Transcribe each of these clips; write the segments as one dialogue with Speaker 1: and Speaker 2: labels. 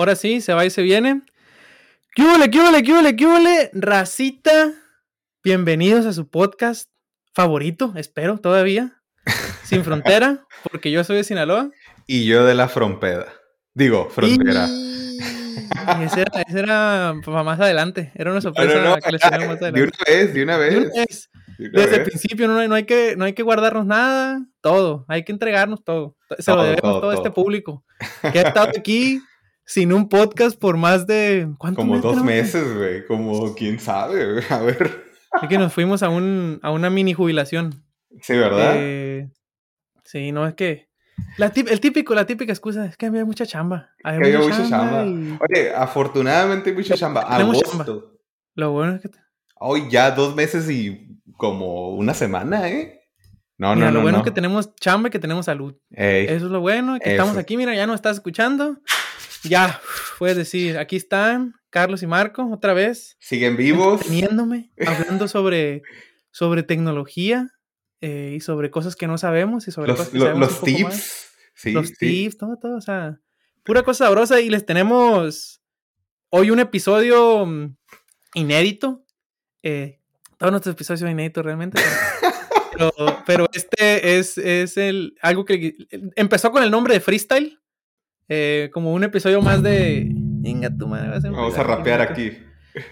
Speaker 1: ahora sí, se va y se viene. ¿Qué huele, qué huele, qué huele, qué huele? Racita, bienvenidos a su podcast favorito, espero todavía, Sin Frontera, porque yo soy de Sinaloa.
Speaker 2: Y yo de la Frompeda. Digo, Frontera.
Speaker 1: Y ese era, ese era para más adelante, era una sorpresa
Speaker 2: No, no, no,
Speaker 1: que les tenemos más
Speaker 2: de
Speaker 1: adelante.
Speaker 2: una vez, de una
Speaker 1: De
Speaker 2: vez.
Speaker 1: una vez.
Speaker 2: de una
Speaker 1: Desde el
Speaker 2: vez.
Speaker 1: principio no, hay- no hay que, no hay que guardarnos nada, todo, hay que entregarnos todo. Se lo
Speaker 2: Todo,
Speaker 1: debemos
Speaker 2: todo,
Speaker 1: todo, a este
Speaker 2: todo.
Speaker 1: público que ha estado aquí sin un podcast por más de... ¿cuántos
Speaker 2: Como dos
Speaker 1: tenemos?
Speaker 2: meses, güey. Como quién sabe, güey. A ver.
Speaker 1: Es que nos fuimos a, un, a una mini jubilación.
Speaker 2: Sí, ¿verdad?
Speaker 1: Eh, sí, no es que... La el típico, la típica excusa es que había mucha chamba.
Speaker 2: que había mucha chamba.
Speaker 1: y
Speaker 2: Oye, afortunadamente hay mucha chamba. Agosto.
Speaker 1: Lo bueno es que...
Speaker 2: Hoy ya dos meses y como una semana, ¿eh? No,
Speaker 1: mira,
Speaker 2: no,
Speaker 1: lo
Speaker 2: no.
Speaker 1: bueno
Speaker 2: no.
Speaker 1: es que tenemos chamba y que tenemos salud.
Speaker 2: Ey,
Speaker 1: Eso es lo bueno, que estamos aquí, mira, ya nos estás escuchando. Ya, puedes decir, aquí están Carlos y Marco otra vez,
Speaker 2: siguen vivos.
Speaker 1: teniéndome, hablando sobre, sobre tecnología eh, y sobre cosas que no sabemos y sobre
Speaker 2: Los,
Speaker 1: cosas que
Speaker 2: lo-
Speaker 1: sabemos
Speaker 2: los
Speaker 1: un poco más.
Speaker 2: tips. Sí,
Speaker 1: los
Speaker 2: sí.
Speaker 1: tips, todo, todo, o sea, pura cosa sabrosa y les tenemos hoy un episodio mm, inédito. Eh, todos nuestros episodios son inéditos realmente. Pero, pero- pero este es, es el, algo que empezó con el nombre de Freestyle. Eh, como un episodio más de... Venga, tu madre,
Speaker 2: Vamos a rapear aquí.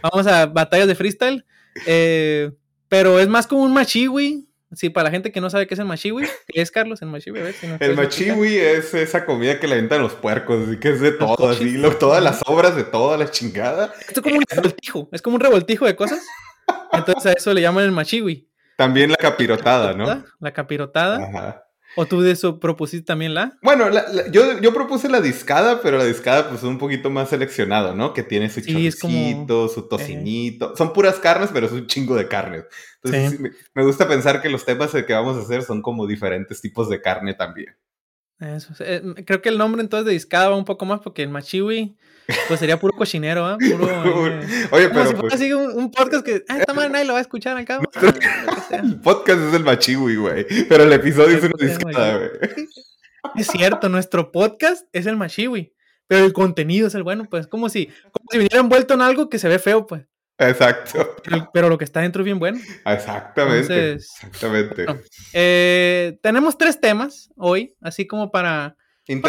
Speaker 1: Vamos a batallas de freestyle. eh, pero es más como un machiwi. Sí, para la gente que no sabe qué es el machiwi. ¿Qué es, Carlos, el machiwi? A ver, si nos
Speaker 2: El machiwi es esa comida que le aventan los puercos, así que es de todo,
Speaker 1: cochis.
Speaker 2: así, lo- todas las obras de toda la chingada.
Speaker 1: Esto es como un revoltijo. Es como un revoltijo de cosas. Entonces a eso le llaman el machiwi.
Speaker 2: También la capirotada, ¿no?
Speaker 1: La capirotada.
Speaker 2: Ajá.
Speaker 1: O tú de eso propusiste también la.
Speaker 2: Bueno, la- la- yo, yo propuse la discada, pero la discada pues es un poquito más seleccionado, ¿no? Que tiene su
Speaker 1: Sí, como- eh.
Speaker 2: su tocinito. Son puras carnes, pero es un chingo de carnes. Entonces
Speaker 1: Sí.
Speaker 2: sí, me, me gusta pensar que los temas que vamos a hacer son como diferentes tipos de carne también.
Speaker 1: Eso. eh, creo que el nombre entonces de discada va un poco más porque el machiwi pues sería puro cochinero, ¿ah? Puro. eh,
Speaker 2: Oye,
Speaker 1: como
Speaker 2: pero
Speaker 1: si
Speaker 2: pues,
Speaker 1: así un, un podcast que. Ah, esta madre nadie lo va a escuchar al cabo. Ah,
Speaker 2: el podcast es el machiwi, güey. Pero el episodio es
Speaker 1: El
Speaker 2: una
Speaker 1: es
Speaker 2: discada, güey.
Speaker 1: Es cierto, nuestro podcast es el machiwi. Pero el contenido es el bueno, pues. Como si, como si viniera envuelto en algo que se ve feo, pues.
Speaker 2: Exacto.
Speaker 1: Pero, pero lo que está dentro es bien bueno.
Speaker 2: Exactamente.
Speaker 1: Entonces,
Speaker 2: Exactamente.
Speaker 1: bueno, Eh, tenemos tres temas hoy, así como para. un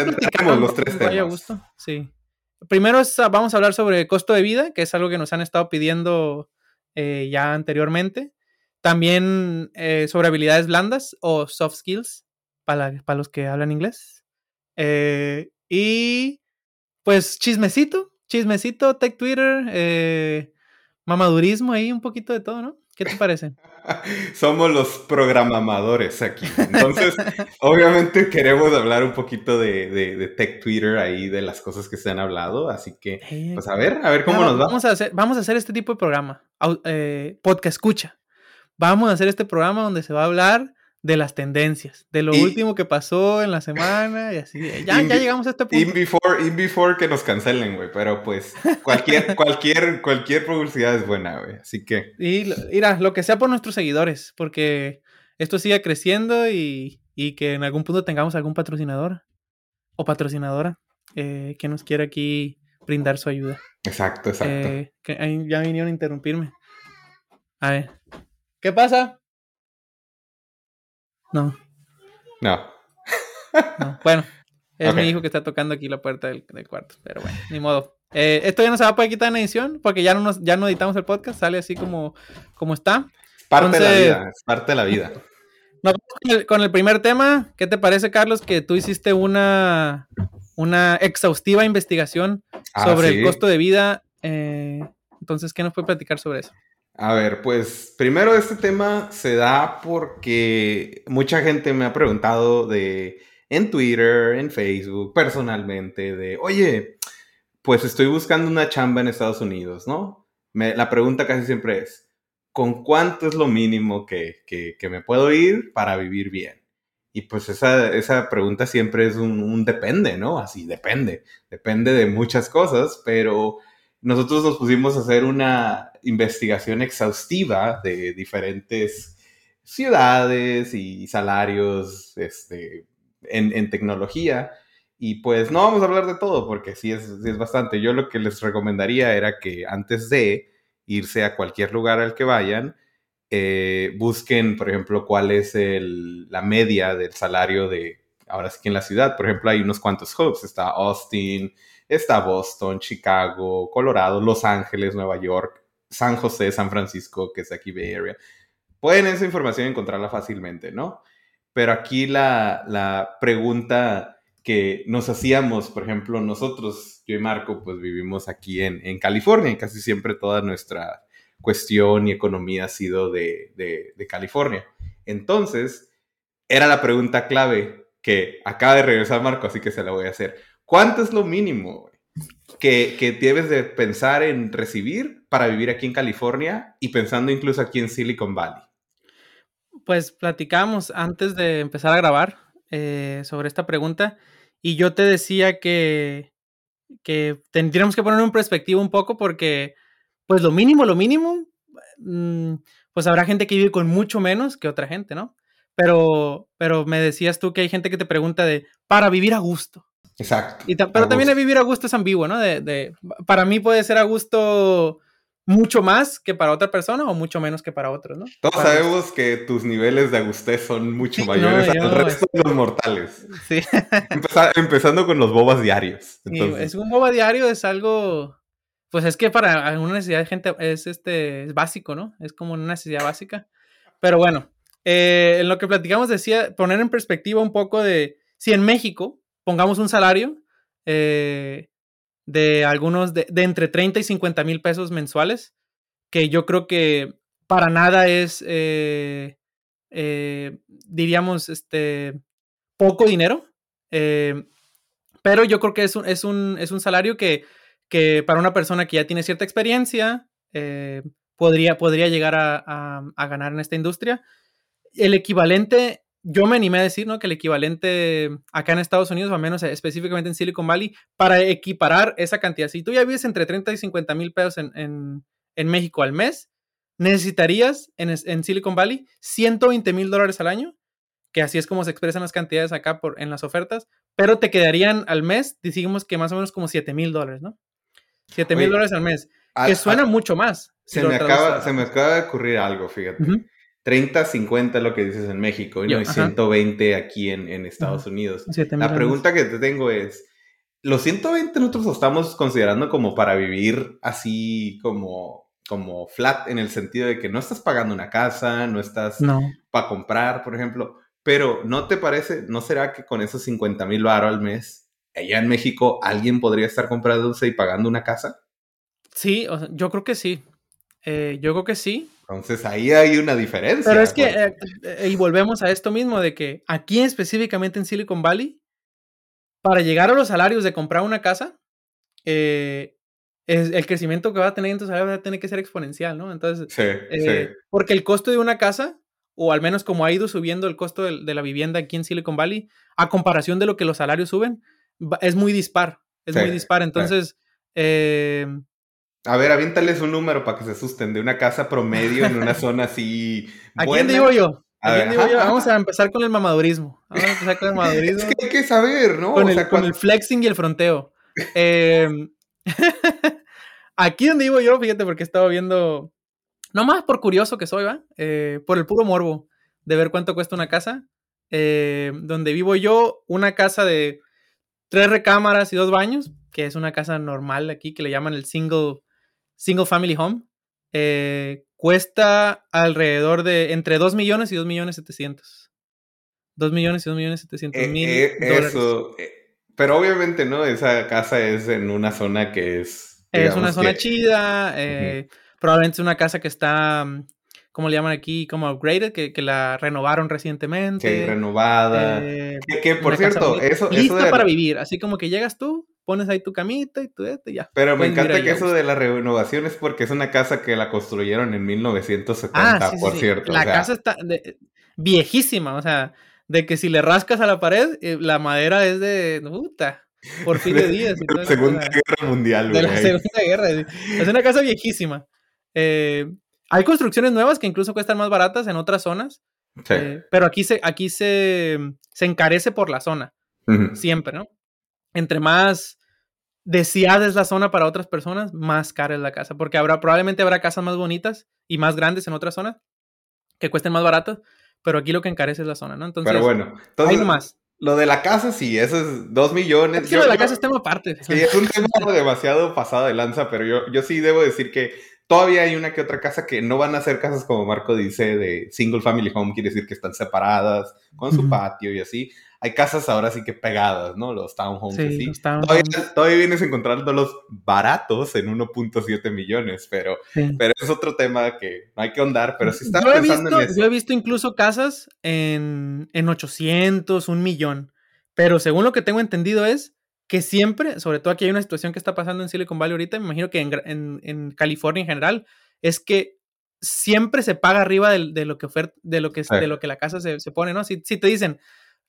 Speaker 2: los tres
Speaker 1: vaya a
Speaker 2: temas.
Speaker 1: gusto. Sí. Primero es, ah, vamos a hablar sobre costo de vida, que es algo que nos han estado pidiendo eh, ya anteriormente. También eh, sobre habilidades blandas o soft skills para, para los que hablan inglés. Y pues chismecito, chismecito, tech Twitter, eh, mamadurismo ahí, un poquito de todo, ¿no? ¿Qué te parece?
Speaker 2: Somos los programamadores aquí. Entonces, obviamente queremos hablar un poquito de, de, de tech Twitter ahí, de las cosas que se han hablado. Así que, pues a ver, a ver cómo nos va.
Speaker 1: Vamos a, hacer, vamos a hacer este tipo de programa, eh, podcast escucha. Vamos a hacer este programa donde se va a hablar de las tendencias, de lo
Speaker 2: Y-
Speaker 1: último que pasó en la semana y así. Ya,
Speaker 2: In-
Speaker 1: ya llegamos a este
Speaker 2: In
Speaker 1: punto.
Speaker 2: before, in before que nos cancelen, güey. Pero pues, cualquier, cualquier, cualquier publicidad es buena, güey. Así que,
Speaker 1: Y mira, lo que sea por nuestros seguidores, porque esto siga creciendo y, y que en algún punto tengamos algún patrocinador o patrocinadora eh, que nos quiera aquí brindar su ayuda.
Speaker 2: exacto, exacto.
Speaker 1: Eh, que ya vinieron a interrumpirme. A ver. ¿Qué pasa? No,
Speaker 2: No.
Speaker 1: no. Bueno, es mi hijo que está tocando aquí la puerta del, del cuarto. Pero bueno, ni modo. Eh, esto ya no se va a poder quitar en edición porque ya no, nos, ya no editamos el podcast. Sale así como, como está.
Speaker 2: Parte de la vida, es parte de la vida.
Speaker 1: Nos vamos con el, con el primer tema. ¿Qué te parece, Carlos, que tú hiciste una, una exhaustiva investigación
Speaker 2: Ah,
Speaker 1: sobre
Speaker 2: sí.
Speaker 1: el costo de vida? Eh, entonces, ¿qué nos puede platicar sobre eso?
Speaker 2: A ver, pues primero este tema se da porque mucha gente me ha preguntado de en Twitter, en Facebook, personalmente, de, oye, pues estoy buscando una chamba en Estados Unidos, ¿no? Me- la pregunta casi siempre es, ¿con cuánto es lo mínimo que, que- que me puedo ir para vivir bien? Y pues esa, esa pregunta siempre es un, un depende, ¿no? Así, depende. Depende de muchas cosas, pero nosotros nos pusimos a hacer una investigación exhaustiva de diferentes ciudades y salarios este, en, en tecnología. Y pues no vamos a hablar de todo porque sí es, sí es bastante. Yo lo que les recomendaría era que antes de irse a cualquier lugar al que vayan, eh, busquen, por ejemplo, cuál es el, la media del salario de, ahora sí que en la ciudad, por ejemplo, hay unos cuantos hubs, está Austin, está Boston, Chicago, Colorado, Los Ángeles, Nueva York, San José, San Francisco, que es aquí Bay Area. Pueden esa información encontrarla fácilmente, ¿no? Pero aquí la, la pregunta que nos hacíamos, por ejemplo, nosotros, yo y Marco, pues vivimos aquí en, en California y casi siempre toda nuestra cuestión y economía ha sido de, de, California. Entonces, era la pregunta clave que acaba de regresar Marco, así que se la voy a hacer. ¿Cuánto es lo mínimo que, que debes de pensar en recibir para vivir aquí en California y pensando incluso aquí en Silicon Valley?
Speaker 1: Pues platicamos antes de empezar a grabar eh, sobre esta pregunta y yo te decía que, que tendríamos que poner en perspectiva un poco porque pues lo mínimo, lo mínimo, mm, pues habrá gente que vive con mucho menos que otra gente, ¿no? Pero, pero me decías tú que hay gente que te pregunta de, para vivir a gusto.
Speaker 2: Exacto.
Speaker 1: Y pero también vivir a gusto es ambiguo, ¿no? De, de, para mí puede ser a gusto mucho más que para otra persona o mucho menos que para otros, ¿no?
Speaker 2: Todos sabemos que tus niveles de agustez son mucho mayores al resto de los mortales. Sí. empezando con los bobas diarios.
Speaker 1: es un boba diario, es algo pues es que para una necesidad de gente es este es básico, ¿no? Es como una necesidad básica. Pero bueno, eh, en lo que platicamos decía, poner en perspectiva un poco de si en México pongamos un salario eh, de algunos de, entre 30 y 50 mil pesos mensuales, que yo creo que para nada es, eh, diríamos, este, poco dinero. pero yo creo que es es un, es un salario que que para una persona que ya tiene cierta experiencia eh, podría, podría llegar a, ganar en esta industria. El equivalente, yo me animé a decir, ¿no? Que el equivalente acá en Estados Unidos, o al menos específicamente en Silicon Valley, para equiparar esa cantidad, si tú ya vives entre 30 y 50 mil pesos en, México al mes, necesitarías en, en Silicon Valley 120 mil dólares al año, que así es como se expresan las cantidades acá por, en las ofertas, pero te quedarían al mes, decimos que más o menos como 7 mil dólares, ¿no? 7 mil dólares al mes. que suena mucho más.
Speaker 2: Se, me acaba, se me acaba de ocurrir algo, fíjate. 30, 50 es lo que dices en México y 120 aquí en, en Estados Unidos. La pregunta que te tengo es, ¿los 120 nosotros lo estamos considerando como para vivir así como, como flat en el sentido de que no estás pagando una casa, no estás para comprar, por ejemplo? Pero ¿no te parece, no será que con esos 50 mil baros al mes allá en México alguien podría estar comprando y pagando una casa?
Speaker 1: Sí, yo creo que sí. Eh, yo creo que sí.
Speaker 2: Entonces ahí hay una diferencia.
Speaker 1: Pero es que, eh, eh, y volvemos a esto mismo, de que aquí específicamente en Silicon Valley, para llegar a los salarios de comprar una casa, es, el crecimiento que va a tener en tu salario va a tener que ser exponencial, ¿no? Entonces, sí, porque el costo de una casa, o al menos como ha ido subiendo el costo de, la vivienda aquí en Silicon Valley, a comparación de lo que los salarios suben, es muy dispar. Es muy dispar. Entonces.
Speaker 2: A ver, aviéntales un número para que se asusten de una casa promedio en una zona así.
Speaker 1: ¿A quién digo yo? ¿A, quién digo yo? Vamos a empezar con el mamadurismo. Vamos a empezar con el mamadurismo.
Speaker 2: es que hay que saber, ¿no?
Speaker 1: Con, el, flexing y el fronteo. Em, aquí donde vivo yo, fíjate, porque he estado viendo. No más por curioso que soy, ¿va? Eh, por el puro morbo de ver cuánto cuesta una casa. Eh, donde vivo yo, una casa de tres recámaras y dos baños, que es una casa normal aquí que le llaman el single, single family home. Eh, cuesta alrededor de entre 2 millones y 2 millones 700. 2 millones y 2 millones 700 mil eh,
Speaker 2: Eso, pero obviamente, ¿no? Esa casa es en una zona que es...
Speaker 1: Es una zona chida, probablemente es una casa que está ¿cómo le llaman aquí? Como upgraded, que, que la renovaron recientemente.
Speaker 2: Que renovada. Eh, que, por cierto, eso...
Speaker 1: Lista para vivir, así como que llegas tú, pones ahí tu camita y tú y ya.
Speaker 2: Pero me encanta que eso de la renovación es porque es una casa que la construyeron en 1970, ah, por cierto.
Speaker 1: La casa está viejísima, o sea, de que si le rascas a la pared, eh, la madera es de... Puta, por fin de días.
Speaker 2: de la Segunda Guerra Mundial,
Speaker 1: De la Segunda Guerra. Es una casa viejísima. Eh, hay construcciones nuevas que incluso cuestan más baratas en otras zonas. Eh, pero aquí se, aquí se, se encarece por la zona. Siempre, ¿no? Entre más deseada es la zona para otras personas, más cara es la casa, porque habrá, probablemente habrá casas más bonitas y más grandes en otras zonas que cuesten más baratas, pero aquí lo que encarece es la zona, ¿no?
Speaker 2: Entonces, pero bueno, entonces, más. Lo de la casa, sí, eso es dos millones.
Speaker 1: Es lo de la casa es tema aparte.
Speaker 2: Sí, es un tema demasiado pasado de lanza, pero yo, yo sí debo decir que todavía hay una que otra casa que no van a ser casas como Marco dice, de single family home, quiere decir que están separadas, con su patio y así. Hay casas ahora sí que pegadas, ¿no? Los townhomes sí, Los Todavía, todavía, vienes encontrándolos baratos en 1.7 millones, pero, pero es otro tema que no hay que ahondar, pero si estás pensando
Speaker 1: en
Speaker 2: eso.
Speaker 1: Yo he visto incluso casas en, en 800, un millón, pero según lo que tengo entendido es que siempre, sobre todo aquí hay una situación que está pasando en Silicon Valley ahorita, me imagino que en, en, California en general, es que siempre se paga arriba de, lo que de lo que, de lo que la casa se, se pone, ¿no? Si, si te dicen,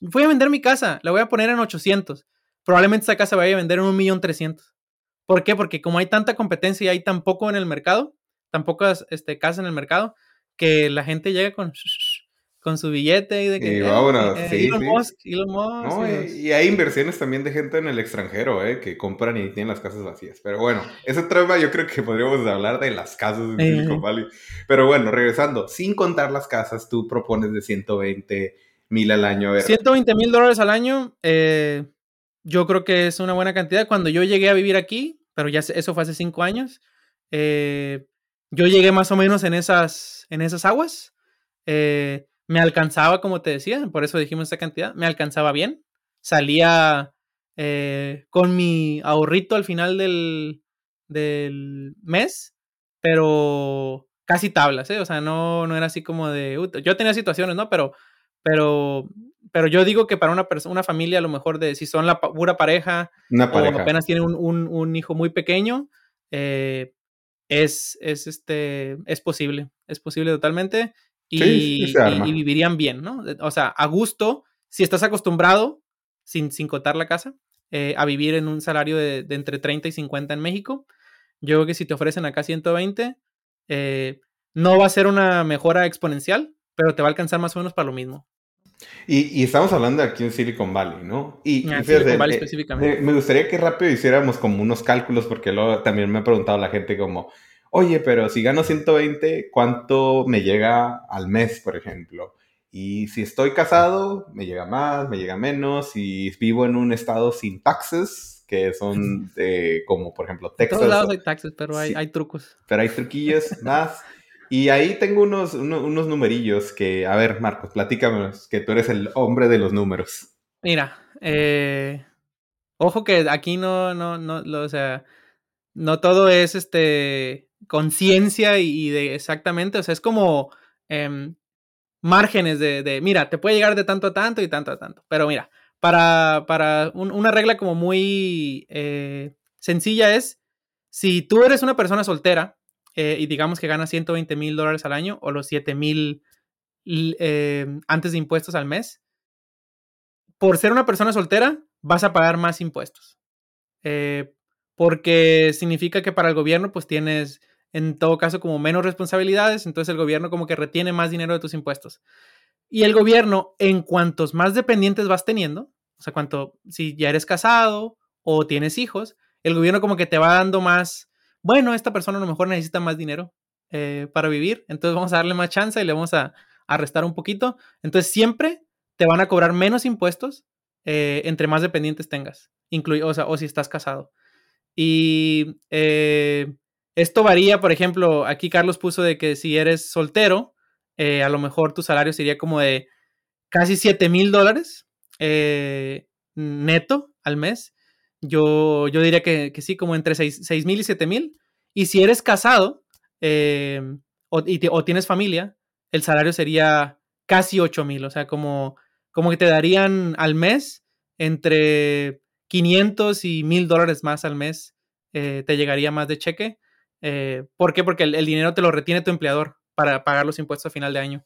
Speaker 1: voy a vender mi casa, la voy a poner en 800. Probablemente esa casa vaya a vender en 1.300.000. ¿Por qué? Porque como hay tanta competencia y hay tan poco en el mercado, tan pocas este, casas en el mercado, que la gente llega con, con su billete y de que...
Speaker 2: Y, Elon, Musk, y, hay inversiones también de gente en el extranjero, ¿eh? Que compran y tienen las casas vacías. Pero bueno, ese tema yo creo que podríamos hablar de las casas en Silicon Valley. Pero bueno, regresando, sin contar las casas, tú propones de 120 mil al año.
Speaker 1: 120 mil dólares al año, eh, yo creo que es una buena cantidad. Cuando yo llegué a vivir aquí, pero ya eso fue hace cinco años, eh, yo llegué más o menos en esas, en esas aguas. Eh, me alcanzaba, como te decía, por eso dijimos esa cantidad, me alcanzaba bien. Salía con mi ahorrito al final del, del mes, pero casi tablas, ¿eh? O sea, no, no era así como de... yo tenía situaciones, ¿no? Pero pero, pero yo digo que para una persona, una familia, a lo mejor de si son la pura pareja, o apenas tienen un, un, hijo muy pequeño, eh, es, es, este, es posible, es posible totalmente. Y, y, vivirían bien, ¿no? O sea, a gusto, si estás acostumbrado, sin, sin contar la casa, eh, a vivir en un salario de, de, entre 30 y 50 en México, yo creo que si te ofrecen acá 120, eh, no va a ser una mejora exponencial, pero te va a alcanzar más o menos para lo mismo.
Speaker 2: Y, estamos hablando aquí en Silicon Valley, ¿no? Y, ah, Silicon Valley eh, específicamente. Me, gustaría que rápido hiciéramos como unos cálculos, porque luego también me ha preguntado la gente como, oye, pero si gano 120, ¿cuánto me llega al mes, por ejemplo? Y si estoy casado, me llega más, me llega menos. Si vivo en un estado sin taxes, que son de, como por ejemplo Texas. En
Speaker 1: todos lados hay taxes, pero hay, hay trucos.
Speaker 2: Pero hay truquillos más. Y ahí tengo unos, unos numerillos que, a ver, Marcos, platícame, que tú eres el hombre de los números.
Speaker 1: Mira, eh, ojo que aquí no, no, no, o sea, no todo es este conciencia y, de exactamente, o sea, es como em, márgenes de, mira, te puede llegar de tanto a tanto y tanto a tanto. Pero mira, para, para una regla como muy eh, sencilla es, si tú eres una persona soltera, eh, y digamos que gana 120 mil dólares al año o los 7 mil eh, antes de impuestos al mes, por ser una persona soltera vas a pagar más impuestos. Eh, porque significa que para el gobierno pues tienes en todo caso como menos responsabilidades, entonces el gobierno como que retiene más dinero de tus impuestos. Y el gobierno, en cuantos más dependientes vas teniendo, o sea, cuanto si ya eres casado o tienes hijos, el gobierno como que te va dando más bueno, esta persona a lo mejor necesita más dinero eh, para vivir, entonces vamos a darle más chance y le vamos a, restar un poquito. Entonces siempre te van a cobrar menos impuestos eh, entre más dependientes tengas, o, sea, o si estás casado. Y eh, esto varía, por ejemplo, aquí Carlos puso de que si eres soltero, a lo mejor tu salario sería como de casi 7 mil dólares neto al mes. Yo, yo diría que, sí, como entre 6 mil y 7 mil. Y si eres casado em, o, tienes familia, el salario sería casi 8 mil. O sea, como, como que te darían al mes entre 500 y 1000 dólares más al mes. Eh, te llegaría más de cheque. Eh, ¿Por qué? Porque el, dinero te lo retiene tu empleador para pagar los impuestos a final de año.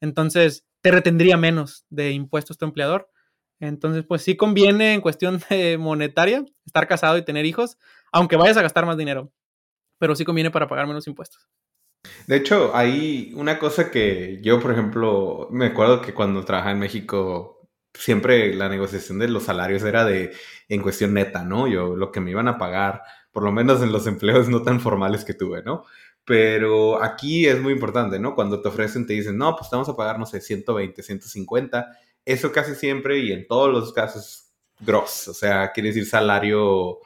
Speaker 1: Entonces, te retendría menos de impuestos tu empleador. Entonces, pues sí conviene en cuestión monetaria estar casado y tener hijos, aunque vayas a gastar más dinero, pero sí conviene para pagar menos impuestos.
Speaker 2: De hecho, hay una cosa que yo, por ejemplo, me acuerdo que cuando trabajaba en México siempre la negociación de los salarios era de en cuestión neta, ¿no? Yo lo que me iban a pagar, por lo menos en los empleos no tan formales que tuve, ¿no? Pero aquí es muy importante, ¿no? Cuando te ofrecen, te dicen, no, pues vamos a pagar, no sé, 120, 150. Eso casi siempre y en todos los casos, gross. O sea, quiere decir salario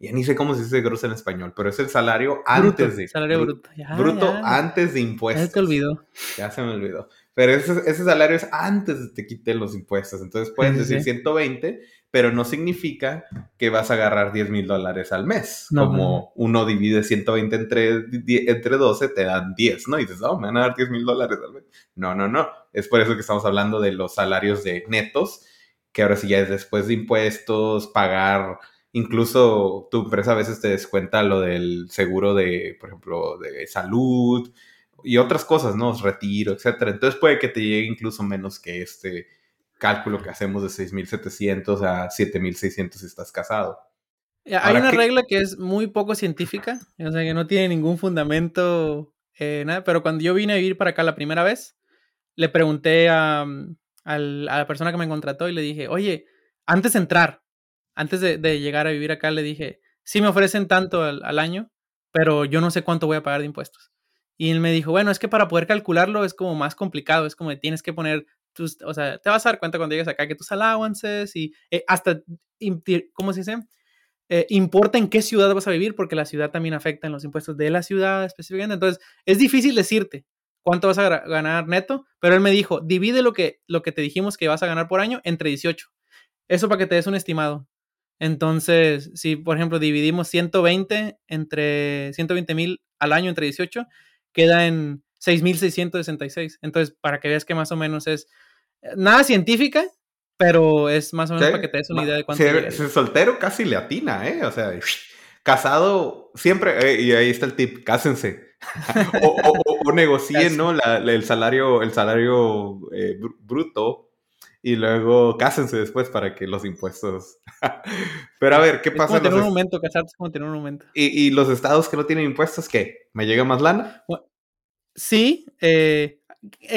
Speaker 2: ya ni sé cómo se dice grosso en español, pero es el salario antes de.
Speaker 1: Salario bruto.
Speaker 2: bruto antes de impuestos.
Speaker 1: Ya se te olvidó.
Speaker 2: Ya se me olvidó. Pero ese, ese salario es antes de que te quiten los impuestos. Entonces puedes decir 120, pero no significa que vas a agarrar 10 mil dólares al mes. como uno divide 120 entre, entre 12, te dan 10, ¿no? Y dices, oh, me van a dar 10 mil dólares al mes. No, no, no. Es por eso que estamos hablando de los salarios de netos, que ahora sí ya es después de impuestos, pagar Incluso tu empresa a veces te descuenta lo del seguro de, por ejemplo, de salud y otras cosas, ¿no? Retiro, etcétera. Entonces puede que te llegue incluso menos que este cálculo que hacemos de 6.700 a 7.600 si estás casado.
Speaker 1: Hay una regla que es muy poco científica, o sea, que no tiene ningún fundamento, eh, nada, pero cuando yo vine a vivir para acá la primera vez, le pregunté a, mm, a la persona que me contrató y le dije, oye, antes de entrar, antes de, llegar a vivir acá, le dije, sí me ofrecen tanto al, año, pero yo no sé cuánto voy a pagar de impuestos. Y él me dijo, bueno, es que para poder calcularlo es como más complicado, es como tienes que poner tus, o sea, te vas a dar cuenta cuando llegues acá que tus allowances y eh, hasta, ¿cómo se dice? Eh, importa en qué ciudad vas a vivir, porque la ciudad también afecta en los impuestos de la ciudad específicamente. Entonces, es difícil decirte cuánto vas a ganar neto, pero él me dijo, divide lo que, lo que te dijimos que vas a ganar por año entre 18. Eso para que te des un estimado. Entonces, si por ejemplo dividimos 120 entre 120 mil al año entre 18, queda en 6.666. Entonces, para que veas que más o menos es eh, nada científica, pero es más o menos para que te des una idea de cuánto.
Speaker 2: es soltero casi le atina, ¿eh? O sea, casado siempre, eh, y ahí está el tip, cásense. o, negocien, ¿no? el salario, el salario eh, bruto y luego cásense después para que los impuestos. Pero a ver, ¿qué pasa?
Speaker 1: Es como tener un momento, casarte como tener un momento.
Speaker 2: ¿Y, los estados que no tienen impuestos qué? ¿Me llega más lana?
Speaker 1: sí. Eh,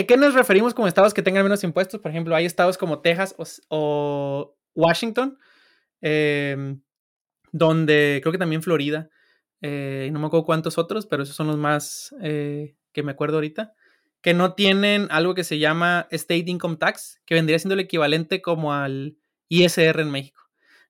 Speaker 1: ¿Qué nos referimos como estados que tengan menos impuestos? Por ejemplo, hay estados como Texas o, Washington, em, donde creo que también Florida, eh, no me acuerdo cuántos otros, pero esos son los más eh, que me acuerdo ahorita que no tienen algo que se llama State Income Tax, que vendría siendo el equivalente como al ISR en México.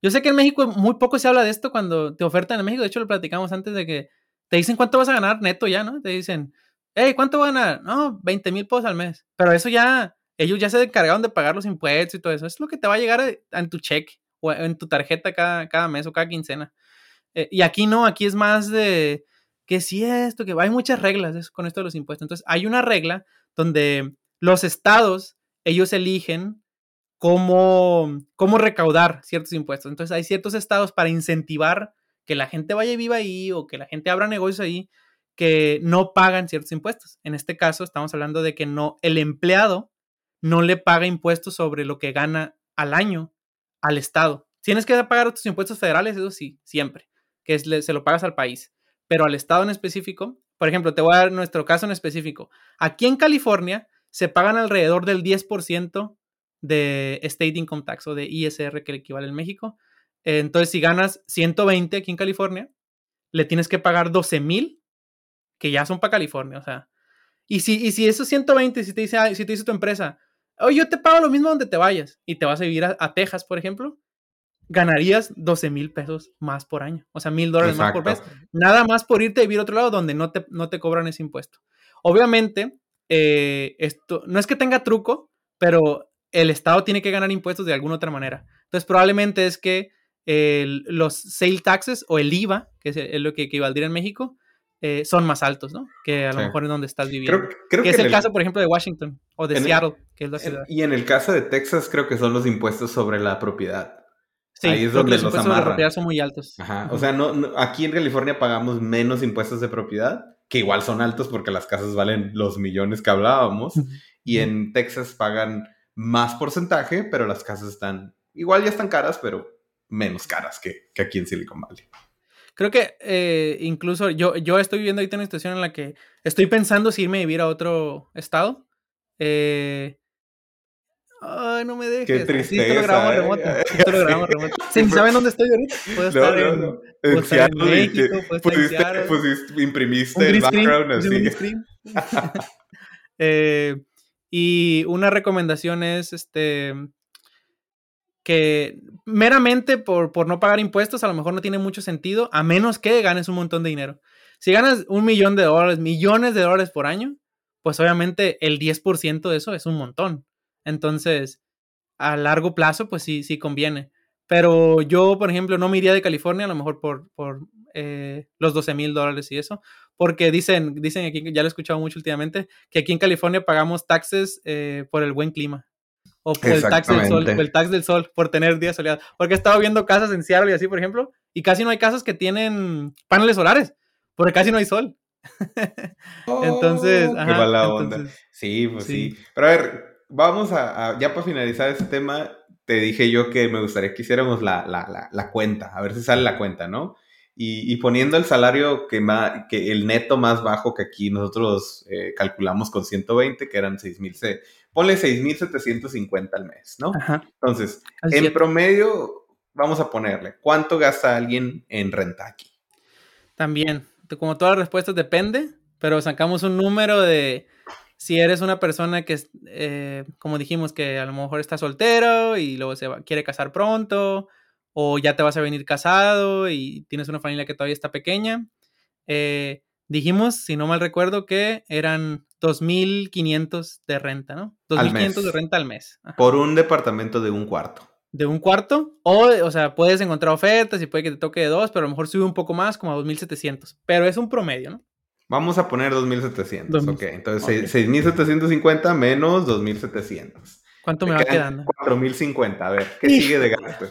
Speaker 1: Yo sé que en México muy poco se habla de esto cuando te ofertan en México, de hecho lo platicamos antes de que te dicen cuánto vas a ganar neto ya, ¿no? Te dicen, hey, ¿cuánto vas a ganar? No, 20 mil pesos al mes. Pero eso ya, ellos ya se encargaron de pagar los impuestos y todo eso. Es lo que te va a llegar en tu cheque o en tu tarjeta cada, cada mes o cada quincena. Eh, y aquí no, aquí es más de, que si esto, que hay muchas reglas con esto de los impuestos. Entonces, hay una regla donde los estados, ellos eligen cómo, cómo recaudar ciertos impuestos. Entonces, hay ciertos estados para incentivar que la gente vaya y viva ahí o que la gente abra negocios ahí que no pagan ciertos impuestos. En este caso, estamos hablando de que no, el empleado no le paga impuestos sobre lo que gana al año al Estado. Tienes que pagar tus impuestos federales, eso sí, siempre, que se lo pagas al país pero al estado en específico, por ejemplo, te voy a dar nuestro caso en específico. Aquí en California se pagan alrededor del 10% de State Income Tax o de ISR que le equivale en México. Entonces, si ganas 120 aquí en California, le tienes que pagar 12 mil, que ya son para California, o sea. Y si, y si esos 120, si te, dice, si te dice tu empresa, oye, yo te pago lo mismo donde te vayas y te vas a vivir a Texas, por ejemplo, ganarías 12 mil pesos más por año, o sea, mil dólares más por mes, nada más por irte a vivir a otro lado donde no te, no te cobran ese impuesto. Obviamente, eh, esto no es que tenga truco, pero el Estado tiene que ganar impuestos de alguna otra manera. Entonces, probablemente es que los sale taxes o el IVA, que es, lo que equivaldría en México, eh, son más altos, ¿no? Que a lo mejor en donde estás viviendo. Creo, que, es el, caso, por ejemplo, de Washington o de Seattle, que es la ciudad.
Speaker 2: y en el caso de Texas, creo que son los impuestos sobre la propiedad. Ahí es donde los,
Speaker 1: impuestos de propiedad son muy altos.
Speaker 2: Ajá. O sea, no, aquí en California pagamos menos impuestos de propiedad, que igual son altos porque las casas valen los millones que hablábamos. Y en Texas pagan más porcentaje, pero las casas están, igual ya están caras, pero menos caras que, aquí en Silicon Valley.
Speaker 1: Creo que eh, incluso yo, yo estoy viviendo ahorita una situación en la que estoy pensando si irme a vivir a otro estado. Eh, Ay, no me dejes.
Speaker 2: Qué tristeza. Sí,
Speaker 1: lo grabamos remoto. Esto lo grabamos remoto. Sí, ¿saben dónde estoy ahorita? Puedo estar en, no. Puedo estar en México, puedo estar
Speaker 2: pusiste,
Speaker 1: en Seattle.
Speaker 2: Pusiste, imprimiste el background así.
Speaker 1: eh, y una recomendación es este que meramente por, por no pagar impuestos a lo mejor no tiene mucho sentido, a menos que ganes un montón de dinero. Si ganas un millón de dólares, millones de dólares por año, pues obviamente el 10% de eso es un montón. Entonces, a largo plazo, pues sí, sí conviene. Pero yo, por ejemplo, no me iría de California, a lo mejor por, por eh, los 12 mil dólares y eso, porque dicen, dicen aquí, ya lo he escuchado mucho últimamente, que aquí en California pagamos taxes eh, por el buen clima. O por el tax del sol, el tax del sol, por tener días soleados. Porque he estado viendo casas en Seattle y así, por ejemplo, y casi no hay casas que tienen paneles solares, porque casi no hay sol. entonces,
Speaker 2: oh, qué mala onda. Sí, pues sí. Pero a ver, vamos a, ya para finalizar este tema, te dije yo que me gustaría que hiciéramos la, la, la, cuenta, a ver si sale la cuenta, ¿no? Y, y poniendo el salario que, más, que el neto más bajo que aquí nosotros eh, calculamos con 120, que eran 6 mil, ponle 6.750 al mes, ¿no? Ajá. Entonces, en promedio, vamos a ponerle, ¿cuánto gasta alguien en renta aquí?
Speaker 1: También, como todas las respuestas depende, pero sacamos un número de si eres una persona que, eh, como dijimos, que a lo mejor está soltero y luego se quiere casar pronto, o ya te vas a venir casado y tienes una familia que todavía está pequeña, eh, dijimos, si no mal recuerdo, que eran 2.500 de renta, ¿no? 2.500 de renta al mes.
Speaker 2: Por un departamento de un cuarto.
Speaker 1: De un cuarto, o, o sea, puedes encontrar ofertas y puede que te toque de dos, pero a lo mejor sube un poco más, como a 2.700. Pero es un promedio, ¿no?
Speaker 2: Vamos a poner 2.700. Ok, entonces 6.750 menos 2.700.
Speaker 1: ¿Cuánto me, va quedando?
Speaker 2: 4.050. A ver, ¿qué sigue de gasto?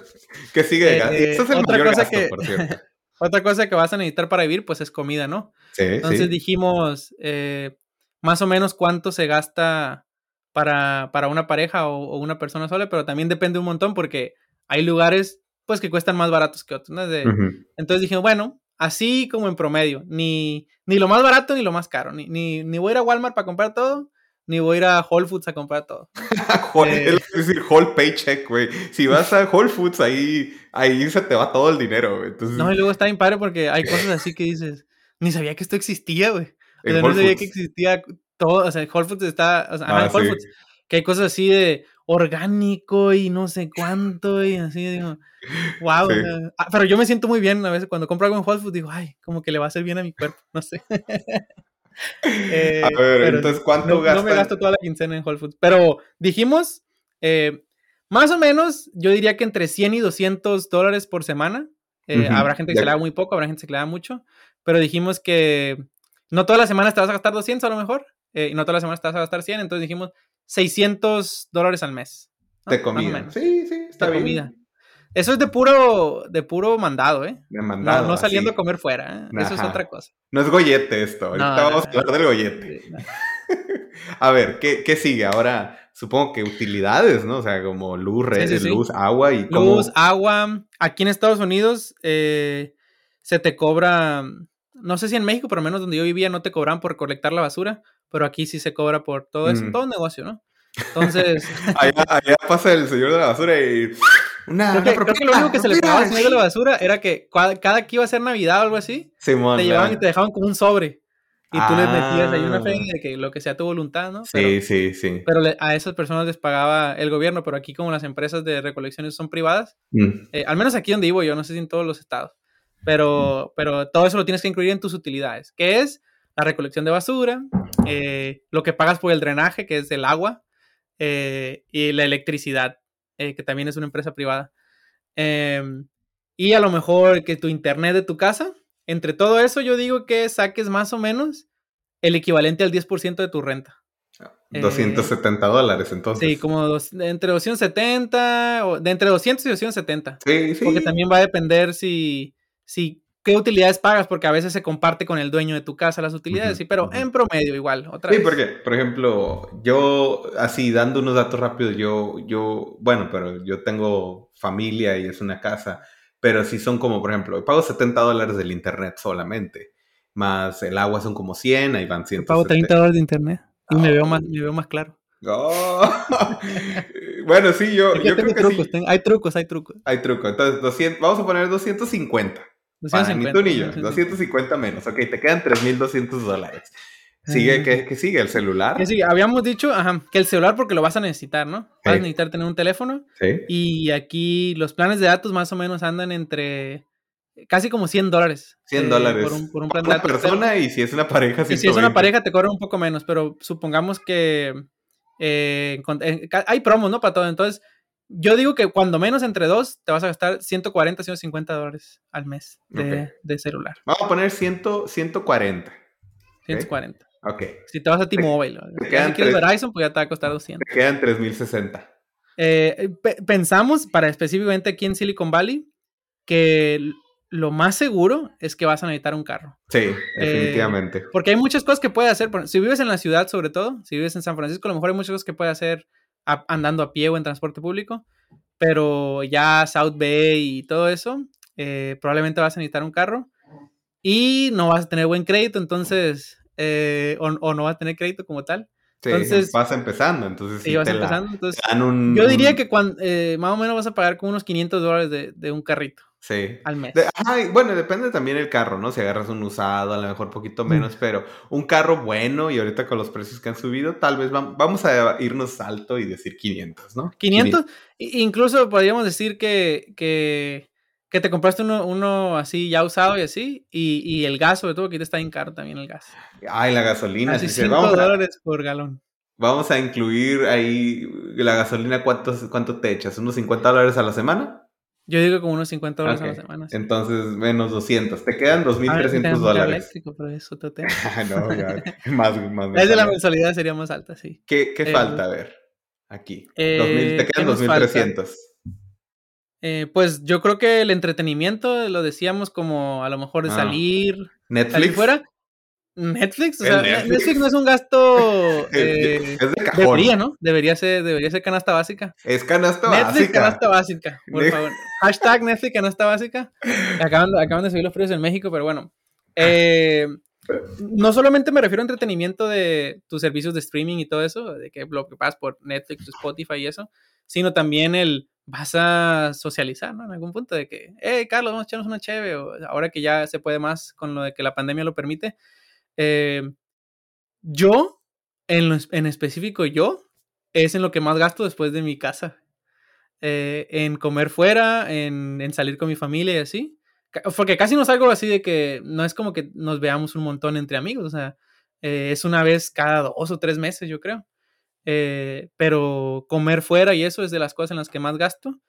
Speaker 2: ¿Qué sigue de gasto?
Speaker 1: Eso es el otra cosa que, otra cosa que vas a necesitar para vivir, pues es comida, ¿no? Sí. Entonces dijimos, eh, más o menos cuánto se gasta para, para una pareja o, una persona sola, pero también depende un montón porque hay lugares, pues, que cuestan más baratos que otros. ¿no? Entonces dijimos, bueno, así como en promedio, ni, ni lo más barato ni lo más caro, ni, ni, ni voy a ir a Walmart para comprar todo, ni voy a ir a Whole Foods a comprar todo.
Speaker 2: Eh, es decir, whole paycheck, güey. Si vas a Whole Foods, ahí, ahí se te va todo el dinero, güey.
Speaker 1: No, y luego está bien padre porque hay cosas así que dices, ni sabía que esto existía, güey. O sea, no sabía que existía todo, o sea, Whole Foods está, o sea, ah, Whole Foods, que hay cosas así de orgánico y no sé cuánto y así, digo, wow. Ah, pero yo me siento muy bien a veces cuando compro algo en Whole Foods, digo, ay, como que le va a hacer bien a mi cuerpo, no sé.
Speaker 2: Eh, a ver, entonces, ¿cuánto
Speaker 1: no, No me gasto toda la quincena en Whole Foods, pero dijimos, eh, más o menos, yo diría que entre 100 y 200 dólares por semana. Eh, habrá gente que se le da muy poco, habrá gente que se le da mucho, pero dijimos que no todas las semanas te vas a gastar 200 a lo mejor, y no todas las semanas te vas a gastar 100, entonces dijimos 600 dólares al mes.
Speaker 2: De comida. Sí, sí, está de bien. Comida.
Speaker 1: Eso es de puro, de puro mandado, ¿eh? De mandado. No, saliendo a comer fuera, ¿eh? Eso es otra cosa.
Speaker 2: No es gollete esto. Ahorita vamos a hablar del gollete. a ver, ¿qué, ¿qué, sigue? Ahora, supongo que utilidades, ¿no? O sea, como luz, redes, luz, agua y
Speaker 1: Luz, agua. Aquí en Estados Unidos eh, se te cobra, no sé si en México, pero menos donde yo vivía no te cobran por recolectar la basura, pero aquí sí se cobra por todo eso, todo negocio, ¿no? Entonces...
Speaker 2: allá, allá pasa el señor de la basura y
Speaker 1: creo, que, lo único que se le pagaba al señor de la basura era que cada, que iba a ser Navidad o algo así, te llevaban y te dejaban como un sobre. Y tú les metías ahí una ah. fe de que lo que sea tu voluntad, ¿no?
Speaker 2: sí, sí, sí.
Speaker 1: Pero a esas personas les pagaba el gobierno, pero aquí como las empresas de recolecciones son privadas, mm. eh, al menos aquí donde vivo yo, no sé si en todos los estados, pero, mm. pero todo eso lo tienes que incluir en tus utilidades, que es la recolección de basura, eh, lo que pagas por el drenaje, que es el agua, eh, y la electricidad. Eh, que también es una empresa privada. Em, y a lo mejor que tu internet de tu casa, entre todo eso yo digo que saques más o menos el equivalente al 10% de tu renta.
Speaker 2: 270 ah, dólares entonces.
Speaker 1: Sí, como entre 270, o de entre 200 y 270. Sí, sí. Porque también va a depender si, si qué utilidades pagas, porque a veces se comparte con el dueño de tu casa las utilidades, sí, pero en promedio igual, otra
Speaker 2: sí, porque, por ejemplo, yo, así dando unos datos rápidos, yo, yo, bueno, pero yo tengo familia y es una casa, pero si son como, por ejemplo, pago 70 dólares del internet solamente, más el agua son como 100, ahí van 100.
Speaker 1: Pago 30 dólares de internet y me, veo más, me veo más claro.
Speaker 2: Oh. bueno, sí, yo, yo creo que
Speaker 1: trucos,
Speaker 2: sí.
Speaker 1: hay trucos, hay trucos.
Speaker 2: Hay trucos. Entonces, 200, vamos a poner 250. 250 para ni tú ni yo. 250 menos. Ok, te quedan 3.200 dólares. Sigue, ¿qué, ¿qué, sigue? ¿El celular?
Speaker 1: Que sigue. Habíamos dicho ajá, que el celular porque lo vas a necesitar, ¿no? Vas a necesitar tener un teléfono.
Speaker 2: Sí.
Speaker 1: Y aquí los planes de datos más o menos andan entre casi como 100 dólares.
Speaker 2: 100 dólares.
Speaker 1: por, un, por un plan
Speaker 2: una
Speaker 1: de datos.
Speaker 2: persona y si es una pareja,
Speaker 1: Y si es una pareja te cobran un poco menos, pero supongamos que eh, hay promos, ¿no? Para todo. Entonces, yo digo que cuando menos entre dos te vas a gastar 140, 150 dólares al mes de,
Speaker 2: Okay.
Speaker 1: de celular.
Speaker 2: Vamos a poner 100, 140.
Speaker 1: 140.
Speaker 2: Ok.
Speaker 1: Si te vas a T-Mobile, si quieres Verizon, pues ya te va a costar 200.
Speaker 2: Te quedan 3060.
Speaker 1: Eh, pe- pensamos, para específicamente aquí en Silicon Valley, que lo más seguro es que vas a necesitar un carro.
Speaker 2: Sí,
Speaker 1: Eh,
Speaker 2: definitivamente.
Speaker 1: Porque hay muchas cosas que puedes hacer. Si vives en la ciudad, sobre todo, si vives en San Francisco, a lo mejor hay muchas cosas que puedes hacer a- andando a pie o en transporte público. Pero ya South Bay y todo eso, eh, probablemente vas a necesitar un carro. Y no vas a tener buen crédito, entonces, eh, o, o no vas a tener crédito como tal.
Speaker 2: Sí,
Speaker 1: entonces-
Speaker 2: vas empezando, entonces sí
Speaker 1: vas
Speaker 2: te la-
Speaker 1: empezando, entonces,
Speaker 2: un-
Speaker 1: yo diría que cuan- eh, más o menos vas a pagar como unos 500 dólares de, de un carrito
Speaker 2: Sí.
Speaker 1: al mes.
Speaker 2: De- ajá, y bueno, depende también el carro, ¿no? Si agarras un usado, a lo mejor poquito menos, pero un carro bueno y ahorita con los precios que han subido, tal vez vam- vamos a irnos alto y decir 500, ¿no?
Speaker 1: 500, i- incluso podríamos decir que, que, que te compraste uno, uno así ya usado y así, y, y el gas, sobre todo, que está bien caro también el gas.
Speaker 2: Ay, la gasolina.
Speaker 1: Casi
Speaker 2: sí, sí,
Speaker 1: 5
Speaker 2: vamos, a,
Speaker 1: dólares por galón.
Speaker 2: vamos a incluir ahí la gasolina, ¿cuánto, ¿cuánto te echas? ¿Unos 50 dólares a la semana?
Speaker 1: Yo digo como unos 50 dólares a la semana. sí.
Speaker 2: Entonces, menos 200. Te quedan
Speaker 1: Ah,
Speaker 2: 2.300
Speaker 1: tenemos carro
Speaker 2: dólares.
Speaker 1: eléctrico, pero es otro tema.
Speaker 2: Ah, no, ya, más, más
Speaker 1: Es de la mensualidad sería más alta, sí.
Speaker 2: ¿Qué, qué
Speaker 1: Eh,
Speaker 2: falta? A ver, aquí.
Speaker 1: eh,
Speaker 2: 2000, te
Speaker 1: ¿qué
Speaker 2: quedan
Speaker 1: nos
Speaker 2: 2.300.
Speaker 1: Eh, pues yo creo que el entretenimiento, lo decíamos como a lo mejor de
Speaker 2: Ah.
Speaker 1: salir, salir
Speaker 2: Netflix.
Speaker 1: fuera. Netflix, o sea,
Speaker 2: Netflix.
Speaker 1: Netflix no es un gasto. eh,
Speaker 2: es de cajón.
Speaker 1: debería, ¿no? Debería ser, debería ser canasta básica.
Speaker 2: Es canasta
Speaker 1: Netflix,
Speaker 2: básica.
Speaker 1: canasta básica, por favor. Hashtag Netflix, canasta básica. Acaban, acaban de subir los precios en México, pero bueno. Eh, no solamente me refiero a entretenimiento de tus servicios de streaming y todo eso, de que lo que pagas por Netflix, Spotify y eso, sino también el vas a socializar, ¿no? En algún punto de que, hey, Carlos, vamos a echarnos una cheve, o ahora que ya se puede más con lo de que la pandemia lo permite. Eh, yo, en, lo en específico yo, es en lo que más gasto después de mi casa. Eh, en comer fuera, en, en salir con mi familia y así. Porque casi no salgo así de que no es como que nos veamos un montón entre amigos, o sea, eh, es una vez cada dos o tres meses, yo creo. Pero comer fuera y eso es de las cosas en las que más gasto.